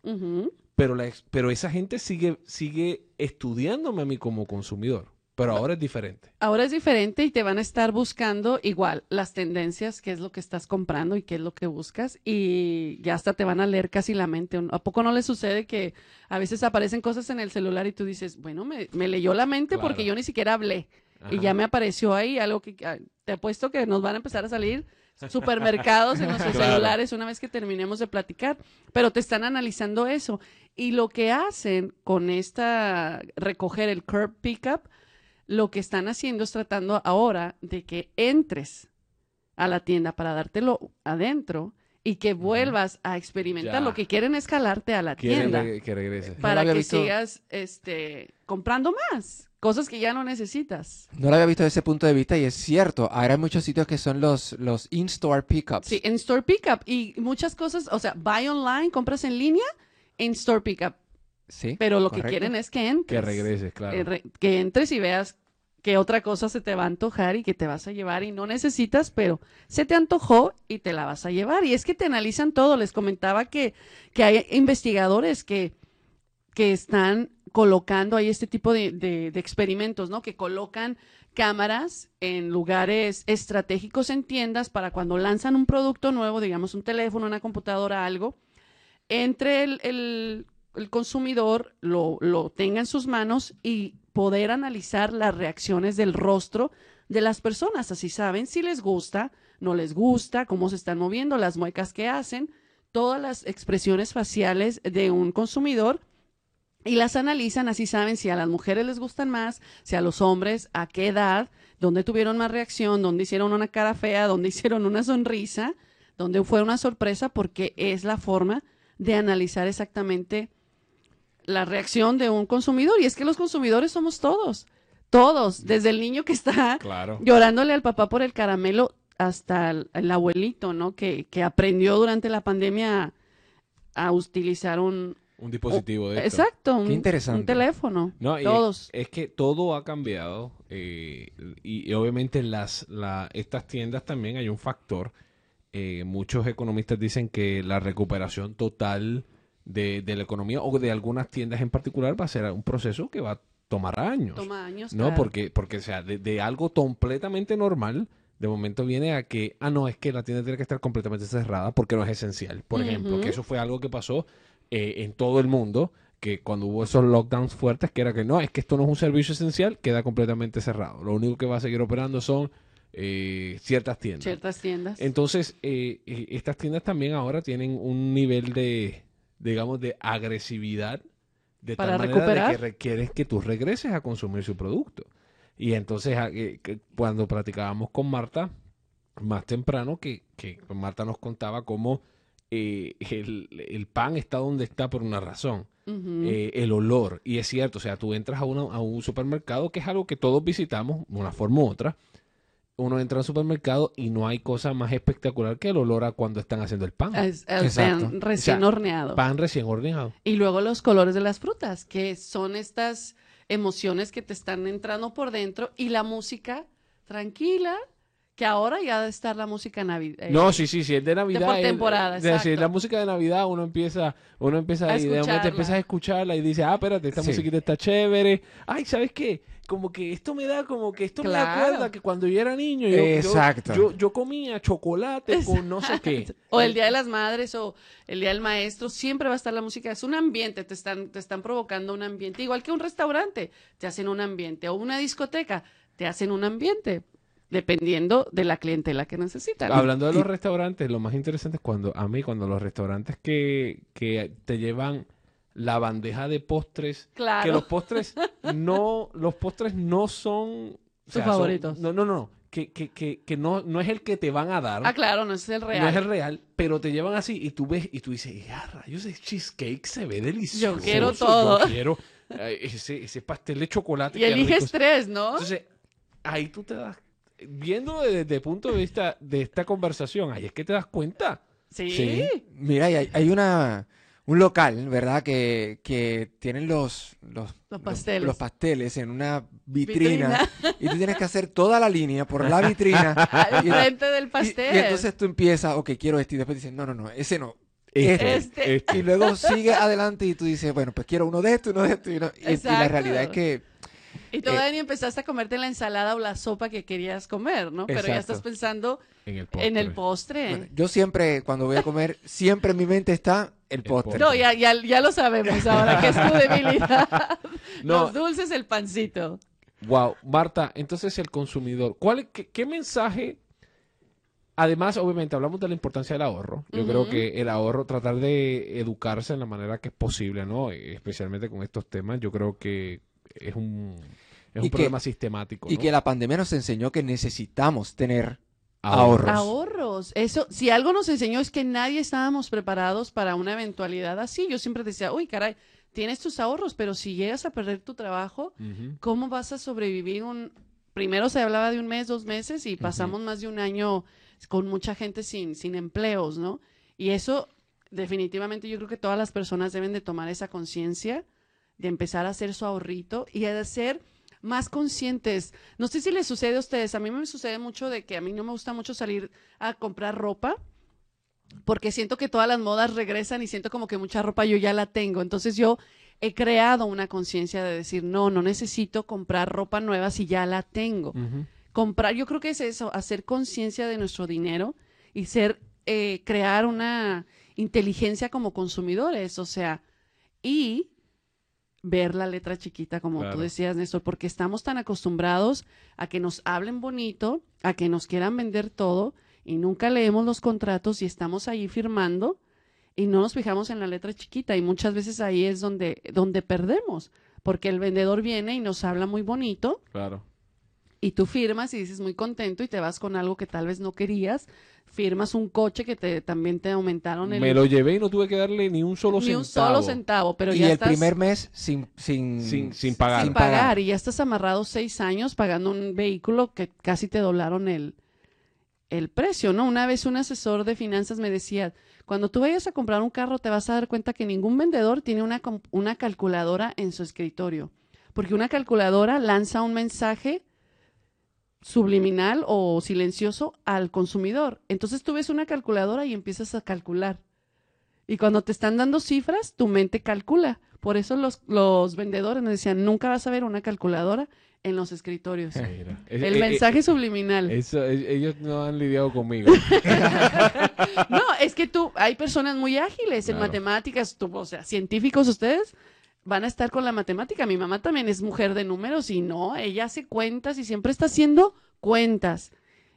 pero, la, pero esa gente sigue, sigue estudiándome a mí como consumidor. Pero ahora es diferente. Ahora es diferente y te van a estar buscando igual las tendencias, qué es lo que estás comprando y qué es lo que buscas y ya hasta te van a leer casi la mente. ¿A poco no le sucede que a veces aparecen cosas en el celular y tú dices, bueno, me, me leyó la mente Claro. porque yo ni siquiera hablé y ya me apareció ahí algo que te apuesto que nos van a empezar a salir supermercados en nuestros Claro. celulares una vez que terminemos de platicar, pero te están analizando eso. Y lo que hacen con esta recoger el curb pickup, lo que están haciendo es tratando ahora de que entres a la tienda para dártelo adentro y que vuelvas a experimentar. Ya. Lo que quieren es jalarte a la Quieren tienda re- que regrese. No lo para que visto. sigas este, comprando más, cosas que ya no necesitas. No lo había visto desde ese punto de vista y es cierto. Ahora hay muchos sitios que son los, los in-store pickups. Sí, en store pickup y muchas cosas, o sea, buy online, compras en línea, en store pickup. Sí, Pero lo que quieren es que entres. Que regreses, claro. Eh, re- que entres y veas que otra cosa se te va a antojar y que te vas a llevar y no necesitas, pero se te antojó y te la vas a llevar. Y es que te analizan todo. Les comentaba que, que hay investigadores que, que están colocando ahí este tipo de, de- de experimentos, ¿no? Que colocan cámaras en lugares estratégicos en tiendas para cuando lanzan un producto nuevo, digamos un teléfono, una computadora, algo, entre el, el- el consumidor lo, lo tenga en sus manos y poder analizar las reacciones del rostro de las personas. Así saben si les gusta, no les gusta, cómo se están moviendo, las muecas que hacen, todas las expresiones faciales de un consumidor y las analizan, así saben si a las mujeres les gustan más, si a los hombres, a qué edad, dónde tuvieron más reacción, dónde hicieron una cara fea, dónde hicieron una sonrisa, dónde fue una sorpresa, porque es la forma de analizar exactamente la reacción de un consumidor. Y es que los consumidores somos todos, todos, desde el niño que está Claro. llorándole al papá por el caramelo hasta el, el abuelito, ¿no? Que, que aprendió durante la pandemia a, a utilizar un... Un dispositivo de esto. Exacto, un, Qué interesante. un teléfono. No, todos. Es, es que todo ha cambiado eh, y, y obviamente las, la, estas tiendas también hay un factor. eh, muchos economistas dicen que la recuperación total de, de la economía o de algunas tiendas en particular va a ser un proceso que va a tomar años. Toma años. No, claro. porque, porque o sea, de, de algo completamente normal, de momento viene a que, ah, no, es que la tienda tiene que estar completamente cerrada porque no es esencial. Por ejemplo, que eso fue algo que pasó eh, en todo el mundo, que cuando hubo esos lockdowns fuertes, que era que no, es que esto no es un servicio esencial, queda completamente cerrado. Lo único que va a seguir operando son eh, ciertas tiendas. Ciertas tiendas. Entonces, eh, eh, estas tiendas también ahora tienen un nivel de, digamos, de agresividad de Para tal manera de que requieres que tú regreses a consumir su producto. Y entonces, a- eh, cuando platicábamos con Marta, más temprano, que, que Marta nos contaba cómo eh, el, el pan está donde está por una razón. Eh, el olor. Y es cierto, o sea, tú entras a, una- a un supermercado, que es algo que todos visitamos, de una forma u otra. Uno entra al supermercado y no hay cosa más espectacular que el olor a cuando están haciendo el pan. Es- el Exacto. pan recién O sea, horneado. Pan recién horneado. Y luego los colores de las frutas, que son estas emociones que te están entrando por dentro y la música tranquila, que ahora ya debe estar la música navideña. No, sí, sí, sí, es de Navidad. por es- temporada, es decir, exacto. la música de Navidad uno empieza, uno empieza A ahí, de momento escucharla. empiezas a escucharla y dice, ah, espérate, esta Sí. musiquita está chévere. Ay, ¿sabes qué? Como que esto me da, como que esto me acuerda que cuando yo era niño, yo, Exacto. yo, yo comía chocolate con no sé qué. O el Día de las Madres o el Día del Maestro, siempre va a estar la música. Es un ambiente, te están, te están provocando un ambiente. Igual que un restaurante, te hacen un ambiente. O una discoteca, te hacen un ambiente. Dependiendo de la clientela que necesitan. Hablando de los restaurantes, lo más interesante es cuando, a mí, cuando los restaurantes que, que te llevan la bandeja de postres, Claro. que los postres no, los postres no son... o son- favoritos. no, no, no, que, que, que, que no, no es el que te van a dar. Ah, claro, no es el real. No es el real, pero te llevan así y tú ves y tú dices, ya rayos, ese cheesecake se ve delicioso. Yo quiero todo. Yo quiero eh, ese, ese pastel de chocolate. Y eliges rico". tres, ¿no? Entonces, ahí tú te das, viéndolo desde el punto de vista de esta conversación, ahí es que te das cuenta. sí. Sí. Mira, hay, hay una, un local, ¿verdad? Que, que tienen los, los, Los pasteles. los pasteles en una vitrina, y tú tienes que hacer toda la línea por la vitrina. Al y, frente del pastel. y entonces tú empiezas, ok, quiero este, y después dices, no, no, no, ese no. Este, Este. este. Y luego sigue adelante y tú dices, bueno, pues quiero uno de estos, uno de estos. Y, uno- y- y la realidad es que Y todavía ni empezaste a comerte la ensalada o la sopa que querías comer, ¿no? Pero ya estás pensando En el en el postre. bueno, yo siempre, cuando voy a comer, siempre en mi mente está el postre. no, ya, ya, ya lo sabemos ahora, que es tu debilidad. No. Los dulces, el pancito. Wow, Marta, entonces el consumidor, ¿cuál, qué, qué mensaje? Además, obviamente, hablamos de la importancia del ahorro. Yo creo que el ahorro, tratar de educarse en la manera que es posible, ¿no? Eh, Especialmente con estos temas, yo creo que es un, es un que- problema sistemático. Y ¿no? que la pandemia nos enseñó que necesitamos tener ahorros. Ahorros. Eso, si algo nos enseñó es que nadie estábamos preparados para una eventualidad así. Yo siempre decía, uy, caray, tienes tus ahorros, pero si llegas a perder tu trabajo. ¿cómo vas a sobrevivir un... Primero se hablaba de un mes, dos meses y pasamos más de un año con mucha gente sin, sin empleos, ¿no? Y eso definitivamente yo creo que todas las personas deben de tomar esa conciencia de empezar a hacer su ahorrito y de ser más conscientes. No sé si les sucede a ustedes, a mí me sucede mucho de que a mí no me gusta mucho salir a comprar ropa porque siento que todas las modas regresan y siento como que mucha ropa yo ya la tengo. Entonces yo he creado una conciencia de decir, no, no necesito comprar ropa nueva si ya la tengo. Comprar, yo creo que es eso, hacer conciencia de nuestro dinero y ser, eh, crear una inteligencia como consumidores, o sea, y ver la letra chiquita, como Claro. tú decías, Néstor, porque estamos tan acostumbrados a que nos hablen bonito, a que nos quieran vender todo y nunca leemos los contratos y estamos ahí firmando y no nos fijamos en la letra chiquita y muchas veces ahí es donde, donde perdemos, porque el vendedor viene y nos habla muy bonito Claro. Y tú firmas y dices muy contento y te vas con algo que tal vez no querías, firmas un coche que te, también te aumentaron el... Me lo llevé y no tuve que darle ni un solo ni centavo. un solo centavo, pero y ya el estás... primer mes sin, sin, Sin- sin pagar. sin pagar y ya estás amarrado seis años pagando un vehículo que casi te doblaron el, el precio, ¿no? Una vez un asesor de finanzas me decía, cuando tú vayas a comprar un carro te vas a dar cuenta que ningún vendedor tiene una, una calculadora en su escritorio, porque una calculadora lanza un mensaje subliminal o silencioso al consumidor. Entonces tú ves una calculadora y empiezas a calcular. Y cuando te están dando cifras, tu mente calcula. Por eso los, los vendedores nos decían, nunca vas a ver una calculadora en los escritorios. Mira, es- El eh, mensaje eh, subliminal. eso, eh, ellos no han lidiado conmigo. No, es que tú, hay personas muy ágiles en matemáticas, tú, o sea, científicos ustedes van a estar con la matemática. Mi mamá también es mujer de números y no, ella hace cuentas y siempre está haciendo cuentas.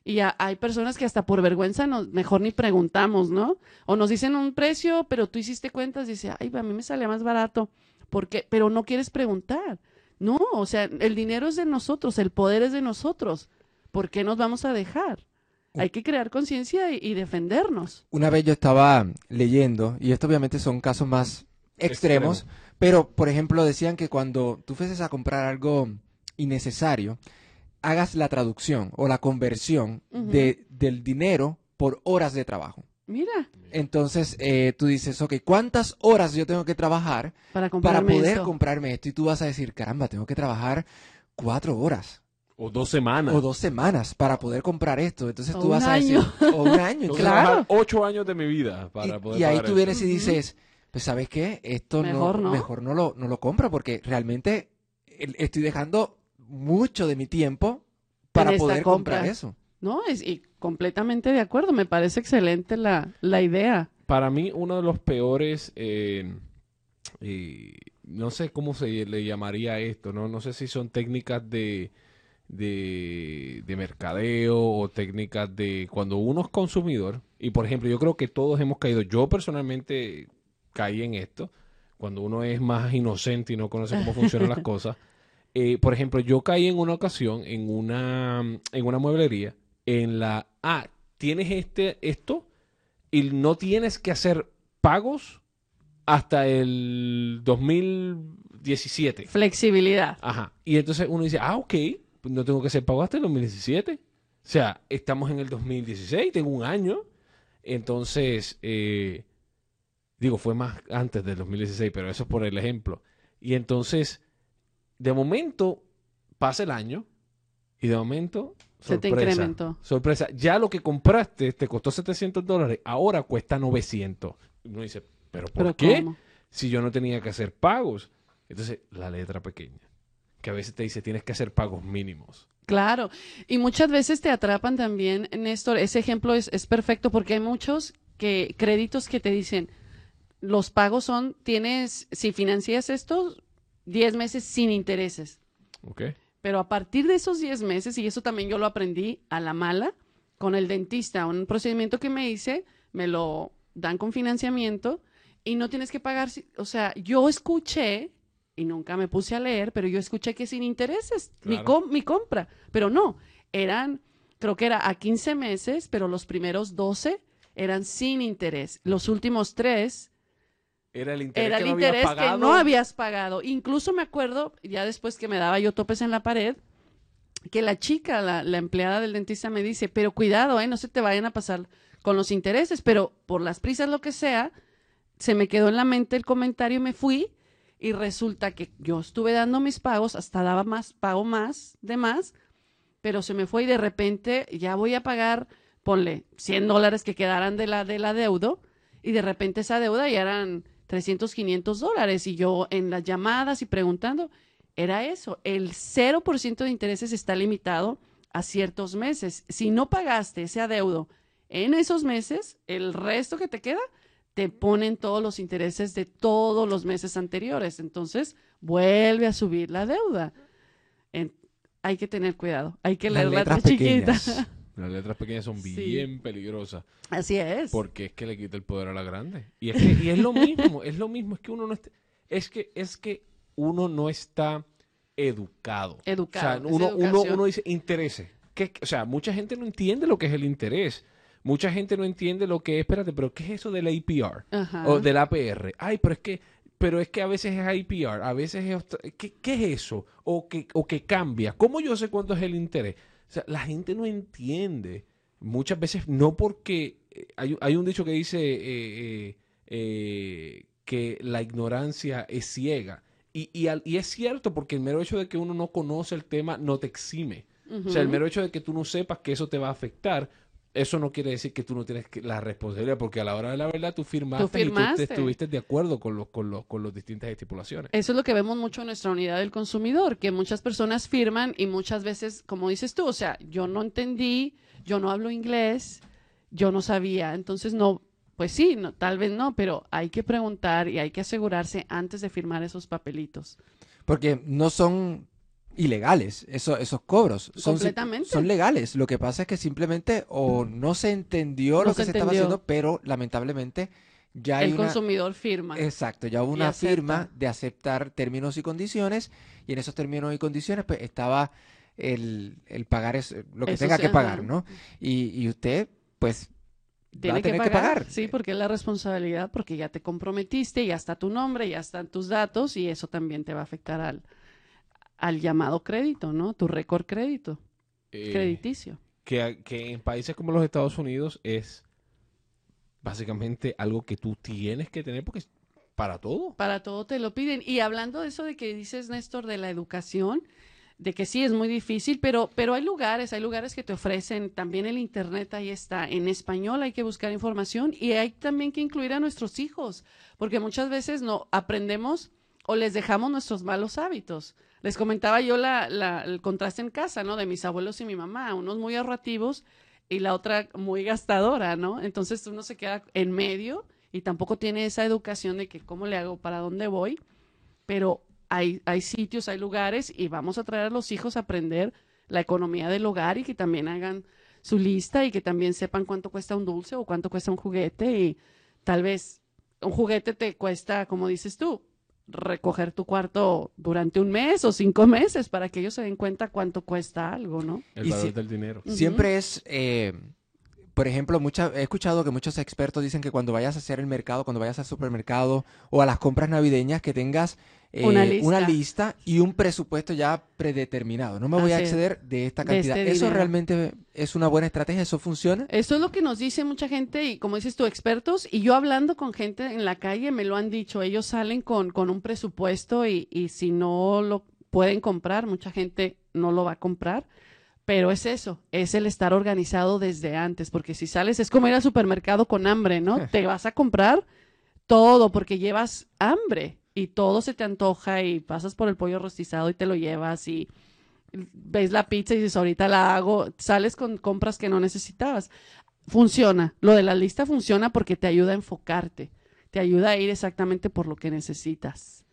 Y ya hay personas que hasta por vergüenza nos, mejor ni preguntamos, ¿no? O nos dicen un precio, pero tú hiciste cuentas, dice, ay, a mí me sale más barato. ¿Por qué? Pero no quieres preguntar. No, o sea, el dinero es de nosotros, el poder es de nosotros. ¿Por qué nos vamos a dejar? Hay que crear conciencia y, y defendernos. Una vez yo estaba leyendo, y esto obviamente son casos más extremos, Extremo. Pero por ejemplo decían que cuando tú fueses a comprar algo innecesario, hagas la traducción o la conversión de, del dinero por horas de trabajo. Mira, Entonces eh, tú dices, ok, ¿cuántas horas yo tengo que trabajar para poder esto. comprarme esto? Y tú vas a decir, caramba, tengo que trabajar cuatro horas o dos semanas. o dos semanas para poder comprar esto. Entonces O tú vas a decir, o un año. Tengo que claro. trabajar ocho años de mi vida para Y- poder y, ahí pagar tú vienes y dices, pues sabes qué, esto Mejor no, no. mejor no lo, no lo compro porque realmente el- estoy dejando mucho de mi tiempo para poder compra. comprar eso. No, es y completamente de acuerdo. Me parece excelente la, la idea. Para mí, uno de los peores, eh, eh, no sé cómo se le llamaría esto, ¿no? No sé si son técnicas de, de, de mercadeo o técnicas de cuando uno es consumidor. Y por ejemplo, yo creo que todos hemos caído. Yo personalmente caí en esto. Cuando uno es más inocente y no conoce cómo funcionan las cosas. Eh, por ejemplo, yo caí en una ocasión en una, en una mueblería en la, ah, tienes este, esto y no tienes que hacer pagos hasta el 2017. Flexibilidad. Ajá. Y entonces uno dice, ah, ok, pues no tengo que hacer pago hasta el 2017. O sea, estamos en el 2016, tengo un año. Entonces, eh, digo, fue más antes del 2016, pero eso es por el ejemplo. Y entonces, de momento, pasa el año y de momento, Se te sorpresa, incrementó. Sorpresa, ya lo que compraste te costó 700 dólares, ahora cuesta 900. Y uno dice, ¿pero por Pero qué? ¿cómo? si yo no tenía que hacer pagos. Entonces, la letra pequeña, que a veces te dice tienes que hacer pagos mínimos. Claro. Y muchas veces te atrapan también, Néstor. Ese ejemplo es, es perfecto porque hay muchos que créditos que te dicen, los pagos son, tienes, si financias esto, 10 meses sin intereses. ¿Ok? Pero a partir de esos 10 meses, y eso también yo lo aprendí a la mala, con el dentista, un procedimiento que me hice, me lo dan con financiamiento y no tienes que pagar, o sea, yo escuché, y nunca me puse a leer, pero yo escuché que sin intereses, mi, com- mi compra, pero no, eran, creo que era a 15 meses, pero los primeros 12 eran sin interés, los últimos tres Era el interés era que no habías interés que pagado. no habías pagado. Incluso me acuerdo, ya después que me daba yo topes en la pared, que la chica, la, la empleada del dentista me dice, pero cuidado, eh, no se te vayan a pasar con los intereses, pero por las prisas, lo que sea, se me quedó en la mente el comentario y me fui y resulta que yo estuve dando mis pagos, hasta daba más, pago más de más, pero se me fue y de repente ya voy a pagar, ponle 100 dólares que quedaran de la, de la deuda y de repente esa deuda ya eran 300, 500 dólares y yo en las llamadas y preguntando, era eso, el 0% de intereses está limitado a ciertos meses. Si no pagaste ese adeudo en esos meses, el resto que te queda te ponen todos los intereses de todos los meses anteriores. Entonces, vuelve a subir la deuda. En- hay que tener cuidado, hay que leer la letras chiquita. Las letras pequeñas son Sí. bien peligrosas. Así es. Porque es que le quita el poder a la grande. Y es, que- y es lo mismo, es lo mismo, es que uno no está, es que, es que uno no está educado. Educado, O es sea, uno, uno, dice interés. ¿Qué- o sea, mucha gente no entiende lo que es el interés. Mucha gente no entiende lo que es, espérate, pero ¿qué es eso del APR? Ajá. O del APR. Ay, pero es que, pero es que a veces es IPR, a veces es ¿qué, qué es eso? O que, o que cambia. ¿Cómo yo sé cuánto es el interés? O sea, la gente no entiende. Muchas veces no porque eh, hay, hay un dicho que dice eh, eh, que la ignorancia es ciega. Y, y, al- y es cierto porque el mero hecho de que uno no conoce el tema no te exime. O sea, el mero hecho de que tú no sepas que eso te va a afectar, eso no quiere decir que tú no tienes que- la responsabilidad, porque a la hora de la verdad tú firmaste, y tú te estuviste de acuerdo con los, con los, con las distintas estipulaciones. Eso es lo que vemos mucho en nuestra unidad del consumidor, que muchas personas firman y muchas veces, como dices tú, o sea, yo no entendí, yo no hablo inglés, yo no sabía, entonces no, pues sí, no, tal vez no, pero hay que preguntar y hay que asegurarse antes de firmar esos papelitos. Porque no son ilegales eso- esos cobros. Son, son legales. Lo que pasa es que simplemente o no se entendió No lo que se estaba haciendo, pero lamentablemente ya hay El una... consumidor firma. Exacto, ya hubo una firma de aceptar términos y condiciones y en esos términos y condiciones pues estaba el, el pagar es, lo que Eso tenga sí, que ajá. pagar, ¿no? Y, y usted pues va a Tiene que tener pagar, sí, porque es la responsabilidad, porque ya te comprometiste, ya está tu nombre, ya están tus datos y eso también te va a afectar al, al llamado crédito, ¿no? Tu récord crédito, Eh, crediticio. que, que en países como los Estados Unidos es básicamente algo que tú tienes que tener porque es para todo. Para todo te lo piden. Y hablando de eso de que dices, Néstor, de la educación, de que sí es muy difícil, pero, pero hay lugares, hay lugares que te ofrecen, también el Internet ahí está, en español hay que buscar información y hay también que incluir a nuestros hijos, porque muchas veces no aprendemos o les dejamos nuestros malos hábitos. Les comentaba yo la, el contraste en casa, ¿no? De mis abuelos y mi mamá, unos muy ahorrativos y la otra muy gastadora, ¿no? Entonces uno se queda en medio y tampoco tiene esa educación de que cómo le hago, para dónde voy, pero hay, hay sitios, hay lugares y vamos a traer a los hijos a aprender la economía del hogar y que también hagan su lista y que también sepan cuánto cuesta un dulce o cuánto cuesta un juguete y tal vez un juguete te cuesta, como dices tú, recoger tu cuarto durante un mes o cinco meses para que ellos se den cuenta cuánto cuesta algo, ¿no? El Y valor si- del dinero. Siempre es, eh, por ejemplo, he escuchado que muchos expertos dicen que cuando vayas a hacer el mercado, cuando vayas al supermercado o a las compras navideñas, que tengas eh, Una una, lista. y un presupuesto ya predeterminado. No me voy a Así exceder de esta De cantidad. este ¿Eso dinero. realmente es una buena estrategia? ¿Eso funciona? Eso es lo que nos dice mucha gente y como dices tú, expertos, y yo hablando con gente en la calle me lo han dicho, ellos salen con, con un presupuesto y, y si no lo pueden comprar, mucha gente no lo va a comprar, pero es eso, es el estar organizado desde antes, porque si sales es como ir al supermercado con hambre, ¿no? Te vas a comprar todo porque llevas hambre y todo se te antoja y pasas por el pollo rostizado y te lo llevas y ves la pizza y dices, ahorita la hago, sales con compras que no necesitabas. Funciona, lo de la lista funciona porque te ayuda a enfocarte, te ayuda a ir exactamente por lo que necesitas.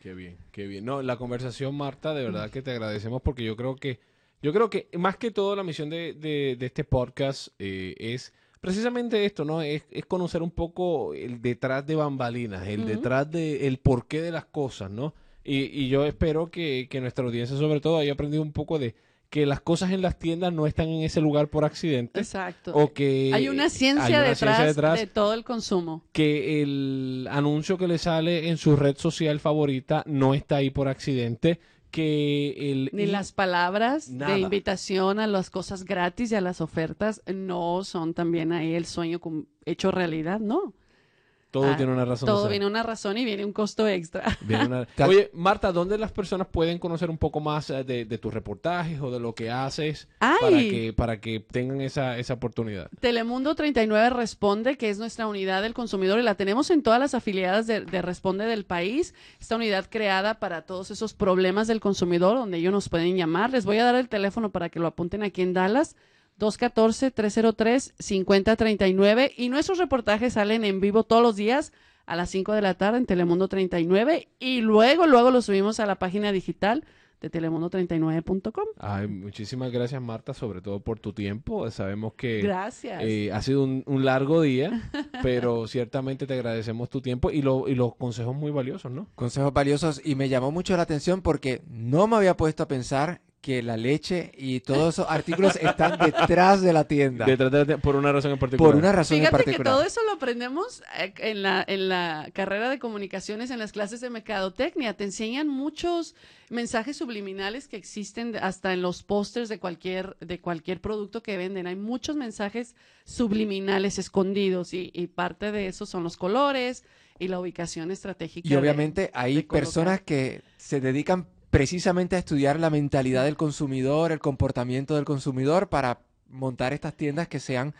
Qué bien, qué bien. No, la conversación, Marta, de verdad que te agradecemos porque yo creo que, yo creo que más que todo la misión de, de- de este podcast eh, es precisamente esto, ¿no? Es, es conocer un poco el detrás de bambalinas, el detrás de el porqué de las cosas, ¿no? Y, y yo espero que, que nuestra audiencia sobre todo haya aprendido un poco de que las cosas en las tiendas no están en ese lugar por accidente Exacto. o que hay una ciencia, hay una detrás, ciencia detrás de todo el consumo. que el anuncio que le sale en su red social favorita no está ahí por accidente, que el Ni las palabras Nada. de invitación a las cosas gratis y a las ofertas no son también ahí el sueño hecho realidad, no. Todo Ah, tiene una razón. Todo ser. viene una razón y viene un costo extra. Viene una- Tal- Oye, Marta, ¿dónde las personas pueden conocer un poco más eh, de, de tus reportajes o de lo que haces para que para que tengan esa, esa oportunidad? Telemundo 39 Responde, que es nuestra unidad del consumidor y la tenemos en todas las afiliadas de, de Responde del país. Esta unidad creada para todos esos problemas del consumidor, donde ellos nos pueden llamar. Les voy a dar el teléfono para que lo apunten aquí en Dallas. 214-303-5039 y nuestros reportajes salen en vivo todos los días a las 5 de la tarde en Telemundo 39 y luego, luego lo subimos a la página digital de telemundo39.com. Ay, muchísimas gracias, Marta, sobre todo por tu tiempo. Sabemos que Gracias. eh, ha sido un, un largo día, pero ciertamente te agradecemos tu tiempo y, lo- y los consejos muy valiosos, ¿no? Consejos valiosos y me llamó mucho la atención porque no me había puesto a pensar que la leche y todos esos artículos están detrás de la tienda. Detrás de- por una razón en particular. por una razón en Fíjate que particular. todo eso lo aprendemos eh, en la, en la carrera de comunicaciones, en las clases de mercadotecnia. Te enseñan muchos mensajes subliminales que existen hasta en los pósters de cualquier, de cualquier producto que venden. Hay muchos mensajes subliminales escondidos y, y parte de eso son los colores y la ubicación estratégica. Y de- obviamente hay de personas que se dedican precisamente a estudiar la mentalidad del consumidor, el comportamiento del consumidor para montar estas tiendas que sean,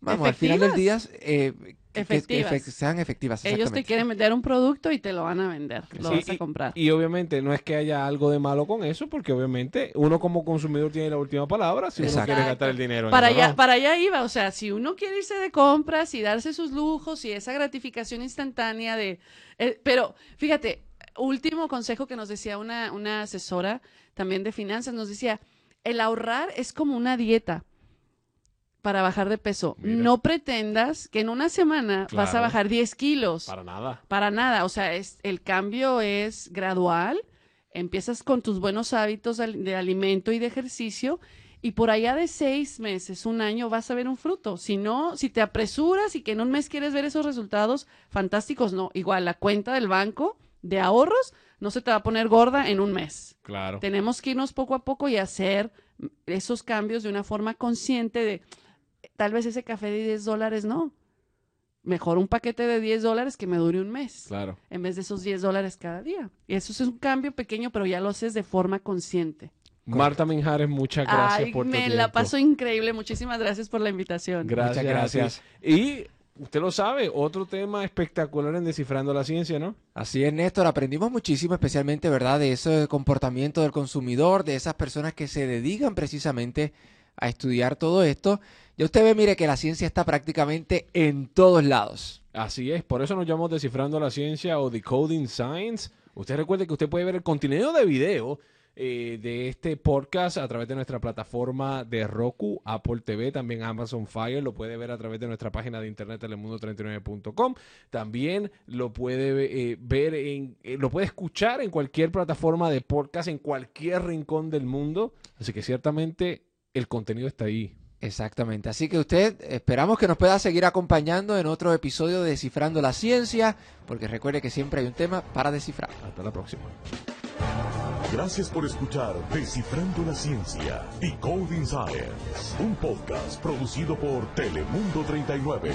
vamos, al final del día, eh, que- sean efectivas. Ellos te quieren vender un producto y te lo van a vender, lo Sí, vas a comprar. Y obviamente no es que haya algo de malo con eso, porque obviamente uno como consumidor tiene la última palabra si uno quiere gastar el dinero. en para eso, allá, para allá iba, o sea, si uno quiere irse de compras y darse sus lujos y esa gratificación instantánea de... eh, pero fíjate, último consejo que nos decía una, una asesora también de finanzas, nos decía, el ahorrar es como una dieta para bajar de peso. Mira. No pretendas que en una semana vas a bajar 10 kilos. Para nada. Para nada, o sea, es, el cambio es gradual. Empiezas con tus buenos hábitos al- de alimento y de ejercicio y por allá de seis meses, un año, vas a ver un fruto. Si no, si te apresuras y que en un mes quieres ver esos resultados fantásticos, no. Igual la cuenta del banco de ahorros no se te va a poner gorda en un mes. Claro. Tenemos que irnos poco a poco y hacer esos cambios de una forma consciente de tal vez ese café de 10 dólares no. Mejor un paquete de 10 dólares que me dure un mes Claro. en vez de esos 10 dólares cada día. Y eso es un cambio pequeño, pero ya lo haces de forma consciente. Marta Minjares, muchas gracias Ay, por tu me tiempo. la paso increíble. Muchísimas gracias por la invitación. Gracias, Muchas gracias. Y usted lo sabe, otro tema espectacular en Descifrando la Ciencia, ¿no? Así es, Néstor, aprendimos muchísimo, especialmente, ¿verdad?, de ese comportamiento del consumidor, de esas personas que se dedican precisamente a estudiar todo esto. Y usted ve, mire, que la ciencia está prácticamente en todos lados. Así es, por eso nos llamamos Descifrando la Ciencia o Decoding Science. Usted recuerde que usted puede ver el contenido de video eh, de este podcast a través de nuestra plataforma de Roku, Apple TV, también Amazon Fire, lo puede ver a través de nuestra página de internet telemundo39.com. También lo puede eh, ver en, eh, lo puede escuchar en cualquier plataforma de podcast en cualquier rincón del mundo. Así que ciertamente el contenido está ahí. Exactamente. Así que usted esperamos que nos pueda seguir acompañando en otro episodio de Descifrando la Ciencia, porque recuerde que siempre hay un tema para descifrar. Hasta la próxima. Gracias por escuchar Descifrando la Ciencia, Decoding Science, un podcast producido por Telemundo 39.